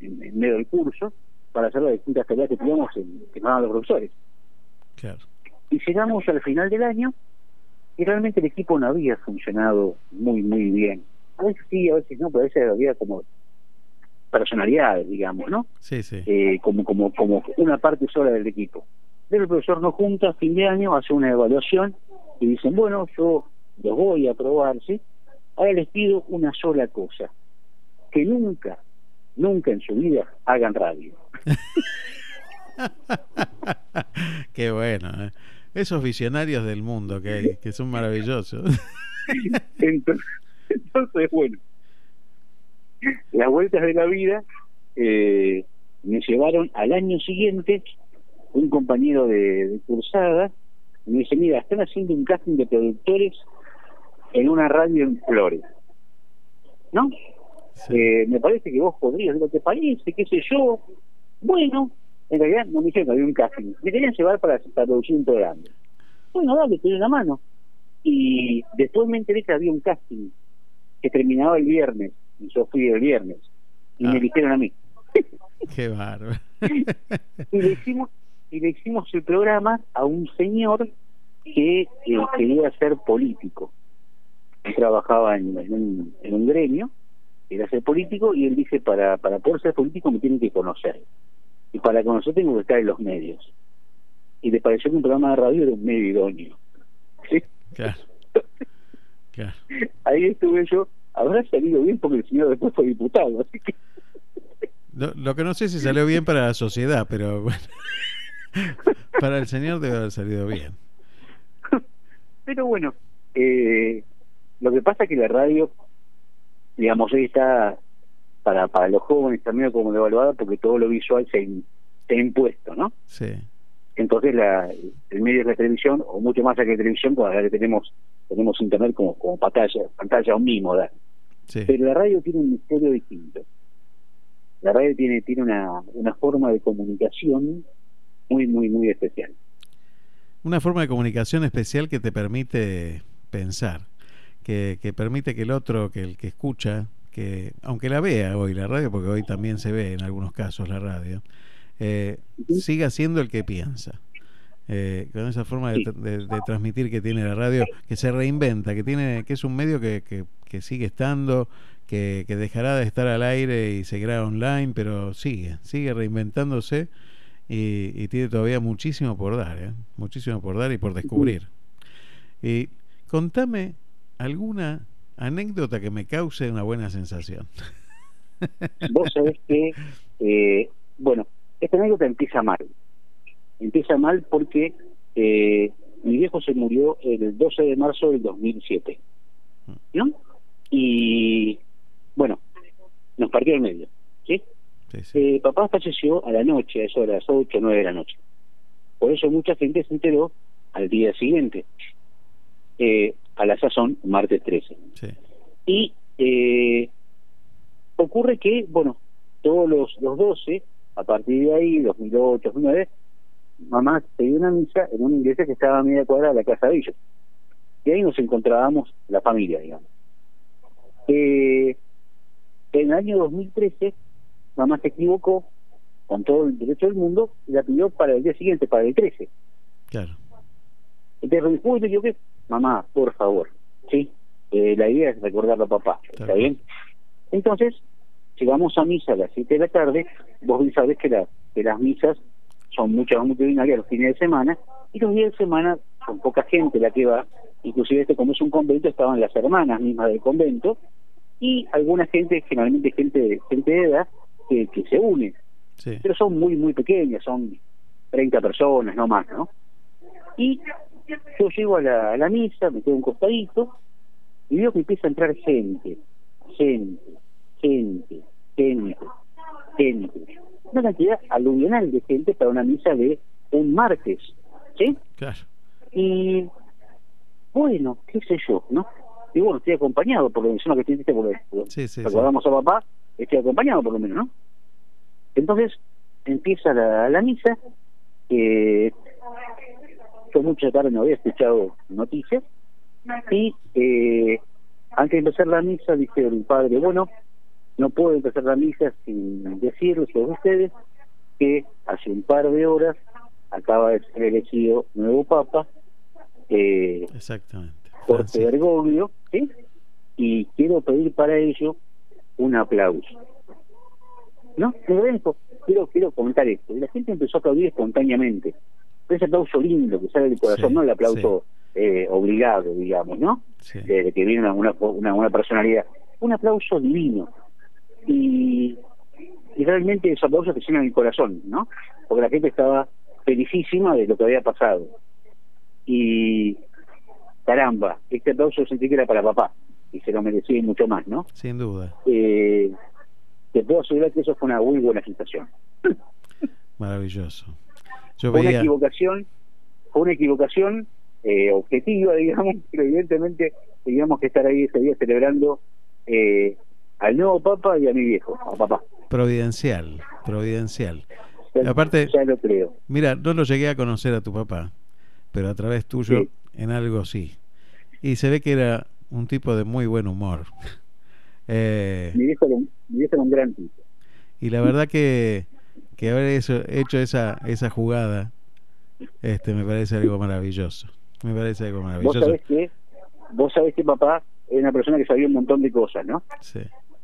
en, en medio del curso, para hacer las distintas tareas que teníamos en, que nos daban los profesores. Claro. Y llegamos al final del año y realmente el equipo no había funcionado muy, muy bien. A veces sí, a veces no, pero a veces había como personalidades, digamos, ¿no? Sí, sí. Eh, como, como, como una parte sola del equipo. Pero el profesor nos junta a fin de año, hace una evaluación y dicen, bueno, yo los voy a probar, ¿sí? Ahora les pido una sola cosa, que nunca, nunca en su vida hagan radio. Qué bueno, ¿eh? Esos visionarios del mundo que hay, que son maravillosos. entonces, entonces, bueno, las vueltas de la vida eh, me llevaron al año siguiente un compañero de, de cursada me dice mira están haciendo un casting de productores en una radio en Flores ¿no? Eh, me parece que vos podrías, lo que parece, qué sé yo. Bueno, en realidad no me dijeron que había un casting. Me querían llevar para, para producir un programa. Bueno, dale, te doy la mano. Y después me enteré que había un casting que terminaba el viernes. Y yo fui el viernes. Y me dijeron a mí. Qué bárbaro. y le hicimos y le hicimos el programa a un señor que eh, quería ser político. Él trabajaba en, en, un, en un gremio, era ser político, y él dice, para, para poder ser político me tienen que conocer. Y para conocer tengo que estar en los medios. Y le pareció que un programa de radio era un medio idóneo. ¿Sí? Claro. claro. Ahí estuve yo. Habrá salido bien porque el señor después fue diputado, así que... Lo, lo que no sé si salió bien para la sociedad, pero bueno. para el señor debe haber salido bien. Pero bueno, eh, lo que pasa es que la radio, digamos, hoy está para, para los jóvenes también como devaluada porque todo lo visual se, se ha impuesto, ¿no? Sí. Entonces la, el medio es la televisión, o mucho más que televisión, cuando ahora tenemos tenemos internet como, como pantalla, pantalla ¿verdad? Sí. Pero la radio tiene un misterio distinto. La radio tiene tiene una, una forma de comunicación muy, muy, muy especial. Una forma de comunicación especial que te permite pensar, que, que permite que el otro, que el que escucha, que aunque la vea hoy la radio, porque hoy también se ve en algunos casos la radio, eh, siga siendo el que piensa. Eh, con esa forma de, de, de, transmitir que tiene la radio, que se reinventa, que tiene, que es un medio que, que, que sigue estando, que, que, dejará de estar al aire y seguirá online, pero sigue, sigue reinventándose y, y tiene todavía muchísimo por dar, ¿eh? muchísimo por dar y por descubrir. Y contame alguna anécdota que me cause una buena sensación. Vos sabés que, eh, bueno, esta anécdota empieza mal. Empieza mal porque eh, mi viejo se murió el 12 de marzo del 2007. ¿No? Y bueno, nos partió el medio. ¿Sí? Sí, sí. Eh, papá falleció a la noche, a eso de las 8 o 9 de la noche. Por eso mucha gente se enteró al día siguiente, eh, a la sazón, martes 13. Sí. Y eh, ocurre que, bueno, todos los, los 12, a partir de ahí, 2008, 2009, mamá pidió una misa en una iglesia que estaba a media cuadra de la casa de ellos. Y ahí nos encontrábamos la familia, digamos. Eh, en el año 2013, mamá se equivocó con todo el derecho del mundo y la pidió para el día siguiente, para el 13. Claro. Entonces yo que, mamá, por favor, ¿sí? Eh, la idea es recordar a papá, ¿está bien? Entonces, llegamos a misa a las 7 de la tarde, vos bien sabés que, la, que las misas son muchas multitudinarias los fines de semana, y los días de semana son poca gente la que va, inclusive este como es un convento, estaban las hermanas mismas del convento, y alguna gente, generalmente gente, gente de edad, que, que se une, Sí. pero son muy, muy pequeñas, son 30 personas, no más, ¿no? Y yo llego a la, a la misa, me quedo un costadito, y veo que empieza a entrar gente, gente, gente, gente, gente. Una cantidad aluvional de gente para una misa de un martes, ¿sí? Claro. Y bueno, qué sé yo, ¿no? Y bueno, estoy acompañado, por lo menos, que estoy, porque, porque Sí, sí, sí. recordamos a papá, estoy acompañado por lo menos, ¿no? Entonces empieza la, la misa, eh, yo mucha tarde no había escuchado noticias, y eh, antes de empezar la misa dice el padre, bueno, no puedo empezar la misa sin decirles a ustedes que hace un par de horas acaba de ser elegido nuevo papa, eh, Exactamente. Jorge Bergoglio, ¿sí? y quiero pedir para ello un aplauso. ¿No? Quiero, quiero comentar esto. Y la gente empezó a aplaudir espontáneamente. Ese aplauso lindo que sale del corazón, Sí, no el aplauso eh, obligado, digamos, ¿no? Sí. De, de que viene una, una, una, una personalidad. Un aplauso divino. Y, y realmente esos aplausos que llenan el corazón, ¿no? Porque la gente estaba felicísima de lo que había pasado. Y caramba, este aplauso sentí que era para papá y se lo merecía y mucho más, ¿no? Sin duda. Eh, te puedo asegurar que eso fue una muy buena situación. Maravilloso. Yo fue una veía, equivocación, fue una equivocación eh, objetiva, digamos, pero evidentemente teníamos que estar ahí ese día celebrando eh, al nuevo papa y a mi viejo, a papá. providencial, providencial. Ya- Aparte, ya lo creo. mira, no lo llegué a conocer a tu papá, pero a través tuyo Sí. en algo sí. Y se ve que era un tipo de muy buen humor. Eh, Mi viejo, era mi viejo era un gran tipo. y la verdad que, que haber eso- hecho esa, esa jugada este me parece algo maravilloso. Me parece algo Vos maravilloso. sabés que vos sabés que papá era una persona que sabía un montón de cosas, ¿no? Sí.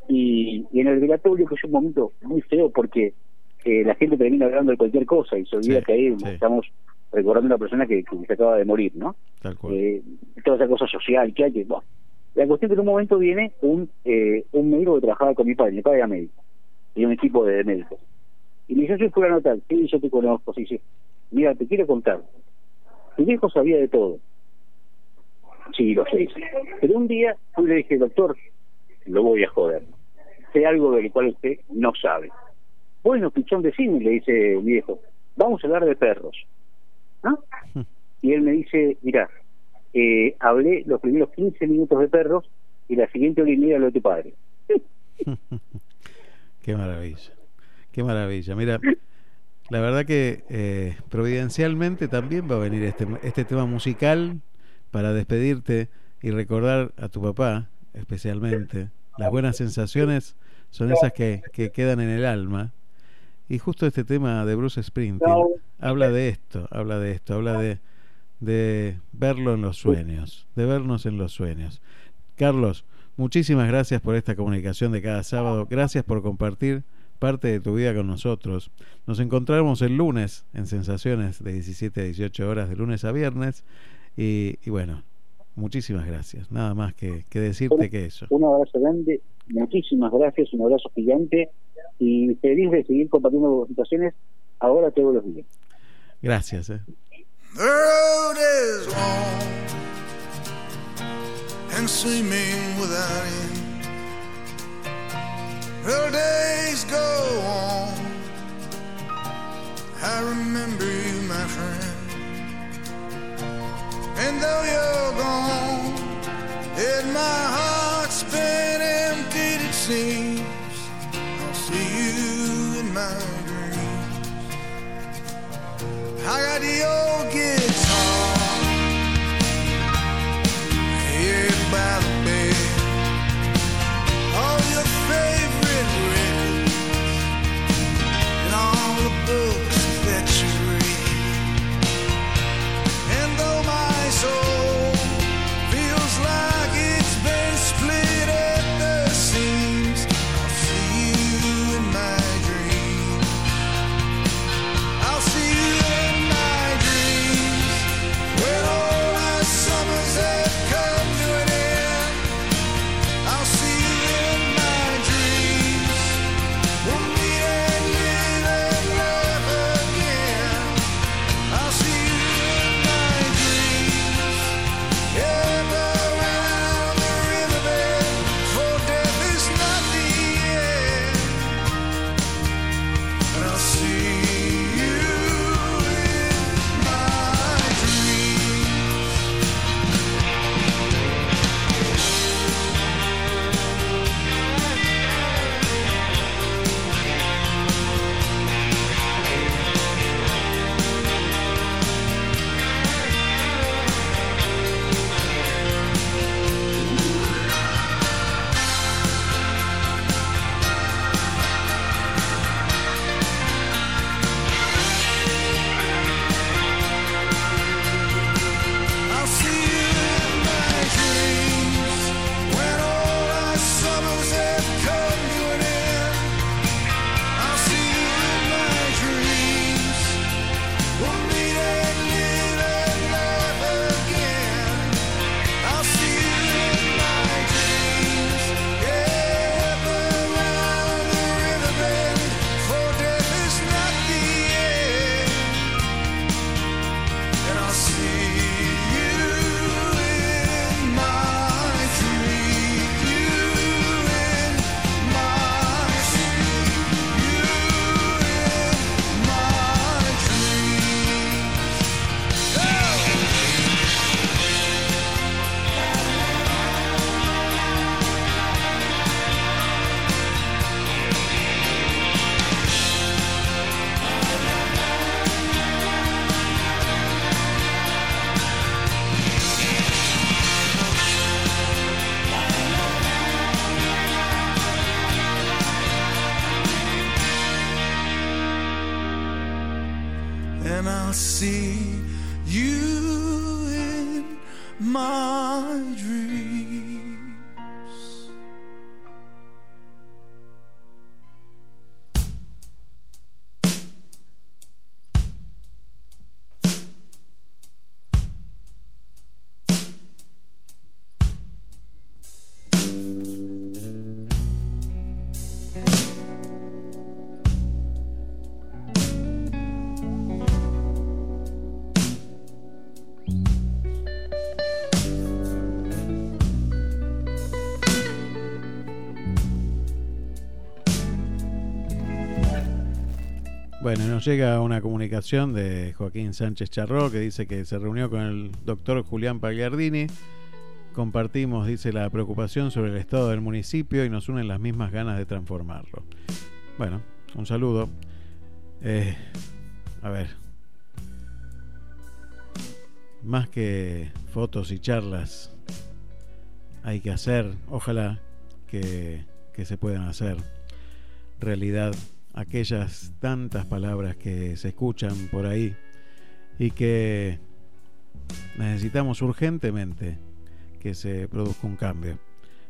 Y, y en el velatorio que es un momento muy feo porque eh, la gente termina hablando de cualquier cosa y se olvida Sí, que ahí sí. estamos recordando a una persona que, que se acaba de morir, ¿no? Tal cual. Eh, toda esa cosa social que hay que... bueno. La cuestión es que en un momento viene un, eh, un médico que trabajaba con mi padre, mi padre era médico, y un equipo de médicos. Y me dice, yo a notar, sí, yo te conozco, sí, sí. Mira, te quiero contar. Tu viejo sabía de todo. Sí, lo sé. Pero un día fui y le dije, doctor, lo voy a joder. Sé algo del cual usted no sabe. Bueno, pichón, decime, le dice mi viejo. Vamos a hablar de perros. ¿Ah? Y él me dice, mira, eh, hablé los primeros 15 minutos de perros y la siguiente hora y media lo de tu padre. Qué maravilla, qué maravilla. Mira, la verdad que eh, providencialmente también va a venir este, este tema musical para despedirte y recordar a tu papá, especialmente. Las buenas sensaciones son esas que, que quedan en el alma. Y justo este tema de Bruce Springsteen habla de esto, habla de esto, habla de, de verlo en los sueños, de vernos en los sueños. Carlos, muchísimas gracias por esta comunicación de cada sábado. Gracias por compartir parte de tu vida con nosotros. Nos encontramos el lunes en Sensaciones de 17 a 18 horas de lunes a viernes. Y, y bueno, muchísimas gracias. Nada más que, que decirte que eso. Un abrazo grande, muchísimas gracias, un abrazo gigante y feliz de seguir compartiendo situaciones ahora todos los días. Gracias. eh. And seeming without end. The days go on. I remember you, my friend. And though you're gone, and my heart's been emptied, it seems. I'll see you in my dreams. I got the old guitar here by Bueno, nos llega una comunicación de Joaquín Sánchez Charró que dice que se reunió con el doctor Julián Pagliardini. Compartimos, dice, la preocupación sobre el estado del municipio y nos unen las mismas ganas de transformarlo. Bueno, un saludo. Eh, a ver. Más que fotos y charlas, hay que hacer, ojalá que, que se puedan hacer realidad aquellas tantas palabras que se escuchan por ahí y que necesitamos urgentemente que se produzca un cambio.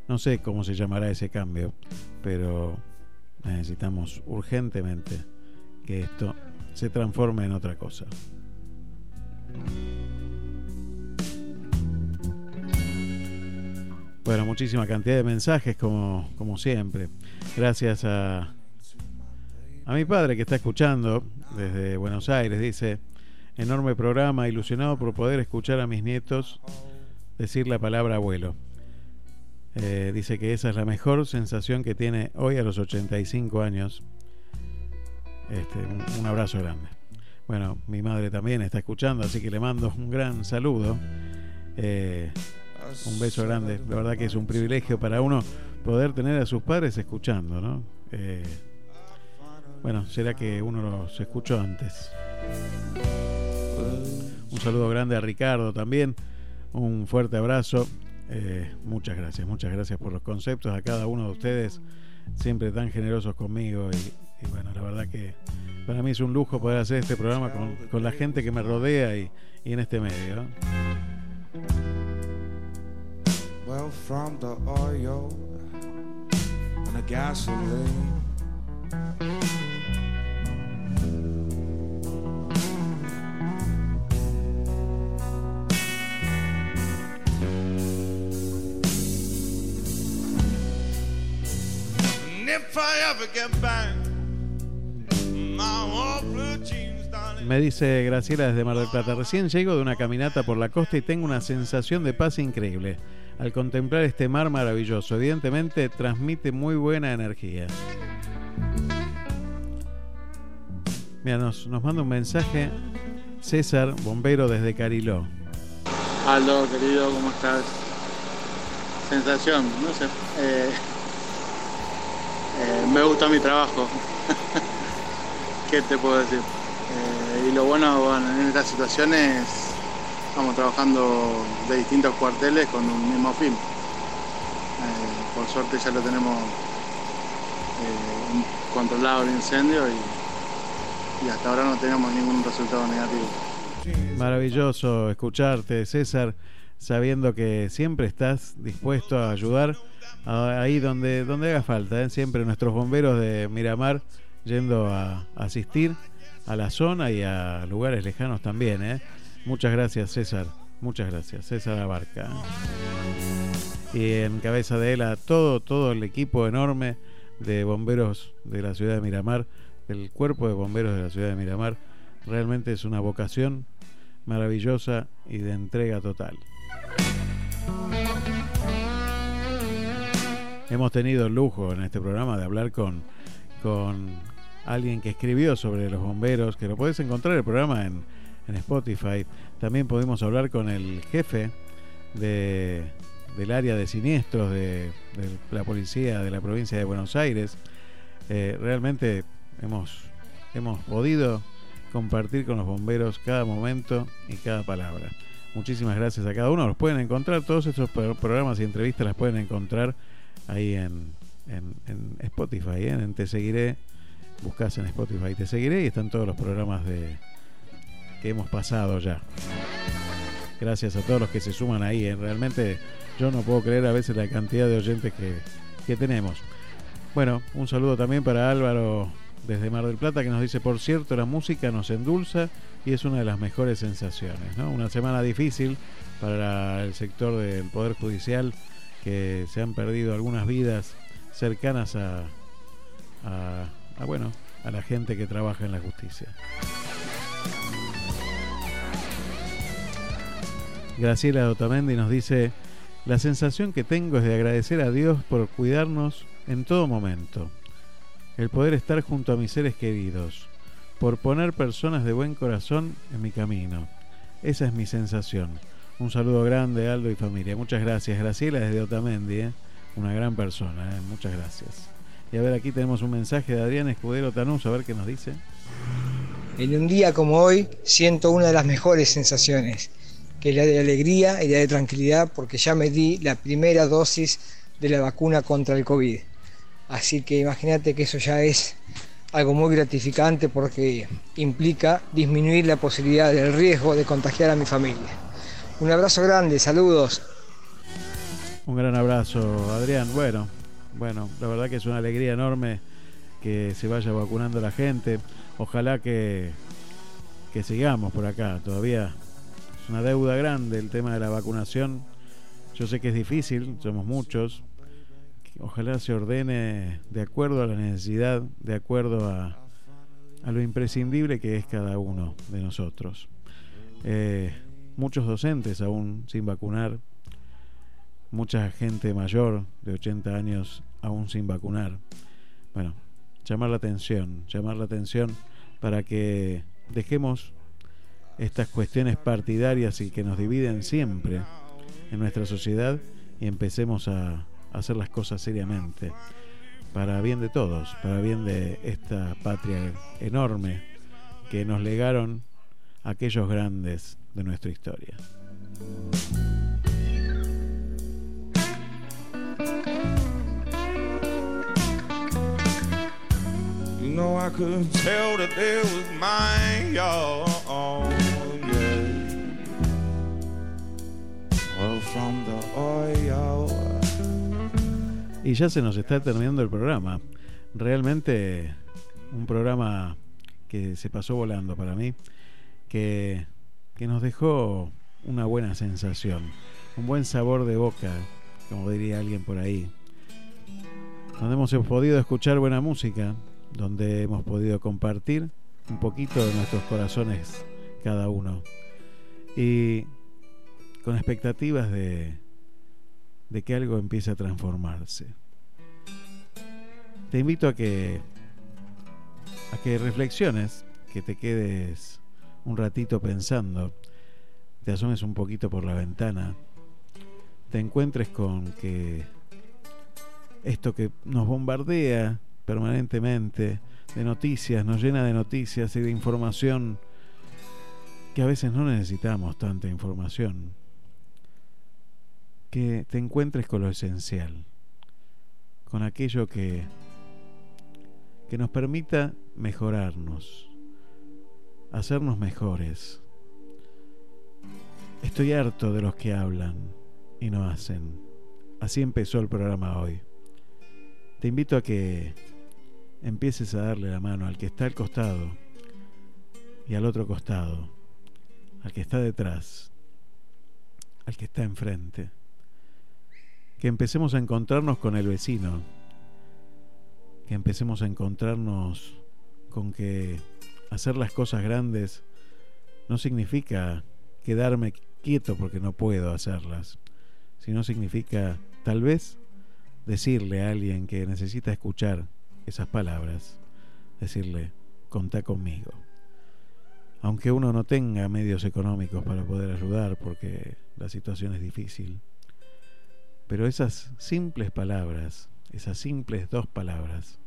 No sé cómo se llamará ese cambio, pero necesitamos urgentemente que esto se transforme en otra cosa. Bueno, muchísima cantidad de mensajes como, como siempre. Gracias a, a mi padre que está escuchando desde Buenos Aires. Dice, enorme programa, ilusionado por poder escuchar a mis nietos decir la palabra abuelo. Eh, dice que esa es la mejor sensación que tiene hoy a los 85 años. Este, un, un abrazo grande. Bueno, mi madre también está escuchando, así que le mando un gran saludo. Eh, un beso grande. La verdad que es un privilegio para uno poder tener a sus padres escuchando, ¿no? Eh, bueno, será que uno los escuchó antes. Un saludo grande a Ricardo también. Un fuerte abrazo. Eh, muchas gracias, muchas gracias por los conceptos a cada uno de ustedes, siempre tan generosos conmigo y, bueno, la verdad que para mí es un lujo poder hacer este programa con, con la gente que me rodea y, y en este medio. Well, from the oil and the gasoline. Me dice Graciela desde Mar del Plata, recién llego de una caminata por la costa y tengo una sensación de paz increíble. Al contemplar este mar maravilloso, evidentemente transmite muy buena energía. Mira, nos, nos manda un mensaje César, bombero desde Cariló. Aldo, querido, ¿cómo estás? Sensación, no sé. eh, eh, me gusta mi trabajo. ¿Qué te puedo decir? Eh, y lo bueno, bueno, en estas situaciones estamos trabajando de distintos cuarteles con un mismo fin. Eh, por suerte ya lo tenemos controlado el incendio y, y hasta ahora no tenemos ningún resultado negativo. Maravilloso escucharte, César, sabiendo que siempre estás dispuesto a ayudar ahí donde, donde haga falta. ¿eh? Siempre nuestros bomberos de Miramar yendo a asistir a la zona y a lugares lejanos también. ¿eh? Muchas gracias, César. Muchas gracias, César Abarca. Y en cabeza de él a todo, todo el equipo enorme de bomberos de la ciudad de Miramar, del cuerpo de bomberos de la ciudad de Miramar. Realmente es una vocación maravillosa y de entrega total. Hemos tenido el lujo en este programa de hablar con, con alguien que escribió sobre los bomberos, que lo puedes encontrar el programa en, en Spotify. También pudimos hablar con el jefe de, del área de siniestros de, la policía de la provincia de Buenos Aires. Eh, realmente hemos, hemos podido compartir con los bomberos cada momento y cada palabra. Muchísimas gracias a cada uno. Los pueden encontrar, todos estos pro- programas y entrevistas las pueden encontrar ahí en, en- en Spotify, ¿eh? en Te Seguiré. Buscas en Spotify Te Seguiré y están todos los programas de, que hemos pasado ya. Gracias a todos los que se suman ahí. ¿eh? Realmente yo no puedo creer a veces la cantidad de oyentes que, que tenemos. Bueno, un saludo también para Álvaro desde Mar del Plata que nos dice, por cierto, la música nos endulza y es una de las mejores sensaciones. Una semana difícil para el sector del Poder Judicial que se han perdido algunas vidas cercanas a, a, bueno, a la gente que trabaja en la justicia. Graciela Otamendi nos dice, la sensación que tengo es de agradecer a Dios por cuidarnos en todo momento, el poder estar junto a mis seres queridos, por poner personas de buen corazón en mi camino. Esa es mi sensación. Un saludo grande, Aldo y familia. Muchas gracias, Graciela desde Otamendi, ¿eh? una gran persona, ¿eh? muchas gracias. Y a ver, aquí tenemos un mensaje de Adrián Escudero Tanús, a ver qué nos dice. En un día como hoy siento una de las mejores sensaciones, que es la de alegría y la de tranquilidad, porque ya me di la primera dosis de la vacuna contra el COVID. Así que imagínate que eso ya es algo muy gratificante porque implica disminuir la posibilidad del riesgo de contagiar a mi familia. Un abrazo grande, saludos. Un gran abrazo, Adrián. Bueno, bueno, la verdad que es una alegría enorme que se vaya vacunando la gente. Ojalá que, que sigamos por acá. Todavía es una deuda grande el tema de la vacunación. Yo sé que es difícil, somos muchos. Ojalá se ordene de acuerdo a la necesidad, de acuerdo a, a lo imprescindible que es cada uno de nosotros. Eh, muchos docentes aún sin vacunar, mucha gente mayor de 80 años aún sin vacunar. Bueno, llamar la atención, llamar la atención para que dejemos estas cuestiones partidarias y que nos dividen siempre en nuestra sociedad y empecemos a hacer las cosas seriamente para bien de todos, para bien de esta patria enorme que nos legaron aquellos grandes de nuestra historia. You know I could tell that was mine, y'all. Yeah. Well, from the oil. Y ya se nos está terminando el programa. Realmente un programa que se pasó volando para mí, que, que nos dejó una buena sensación, un buen sabor de boca, como diría alguien por ahí, donde hemos podido escuchar buena música, donde hemos podido compartir un poquito de nuestros corazones cada uno y con expectativas de, de que algo empiece a transformarse. Te invito a que a que reflexiones, que te quedes un ratito pensando, te asomes un poquito por la ventana, te encuentres con que esto que nos bombardea permanentemente de noticias, nos llena de noticias y de información que a veces no necesitamos tanta información. Que te encuentres con lo esencial, con aquello que, que nos permita mejorarnos, hacernos mejores. Estoy harto de los que hablan y no hacen. Así empezó el programa hoy. Te invito a que empieces a darle la mano al que está al costado y al otro costado, al que está detrás, al que está enfrente. Que empecemos a encontrarnos con el vecino, que empecemos a encontrarnos con que hacer las cosas grandes no significa quedarme quieto porque no puedo hacerlas, sino significa tal vez decirle a alguien que necesita escuchar esas palabras, decirle, contá conmigo. Aunque uno no tenga medios económicos para poder ayudar porque la situación es difícil, pero esas simples palabras, esas simples dos palabras,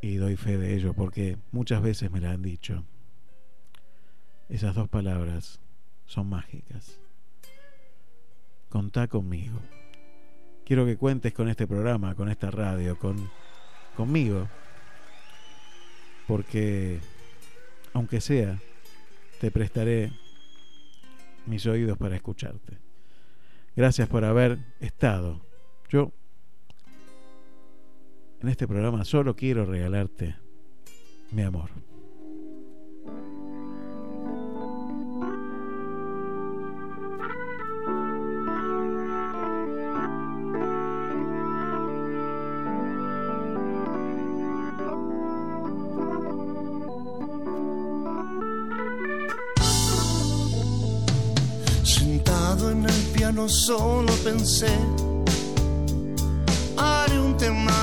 y doy fe de ello porque muchas veces me la han dicho, esas dos palabras son mágicas. Contá conmigo. Quiero que cuentes con este programa, con esta radio, con conmigo. Porque aunque sea te prestaré mis oídos para escucharte. Gracias por haber estado. Yo en este programa solo quiero regalarte mi amor. Sentado en el piano solo pensé, haré un tema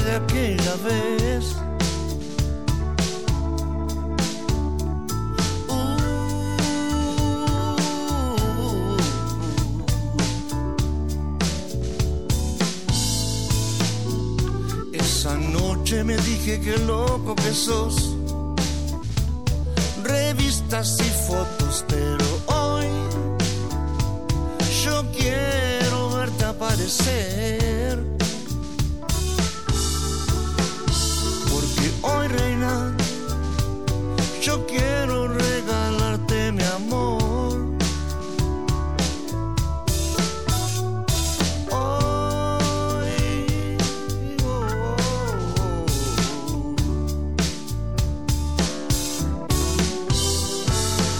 de aquella vez. Esa noche me dije que loco que sos revistas y fotos, pero hoy yo quiero verte aparecer. Reina, yo quiero regalarte mi amor. Oh.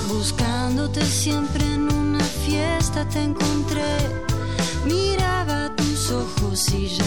Buscándote siempre en una fiesta te encontré. Miraba tus ojos y ya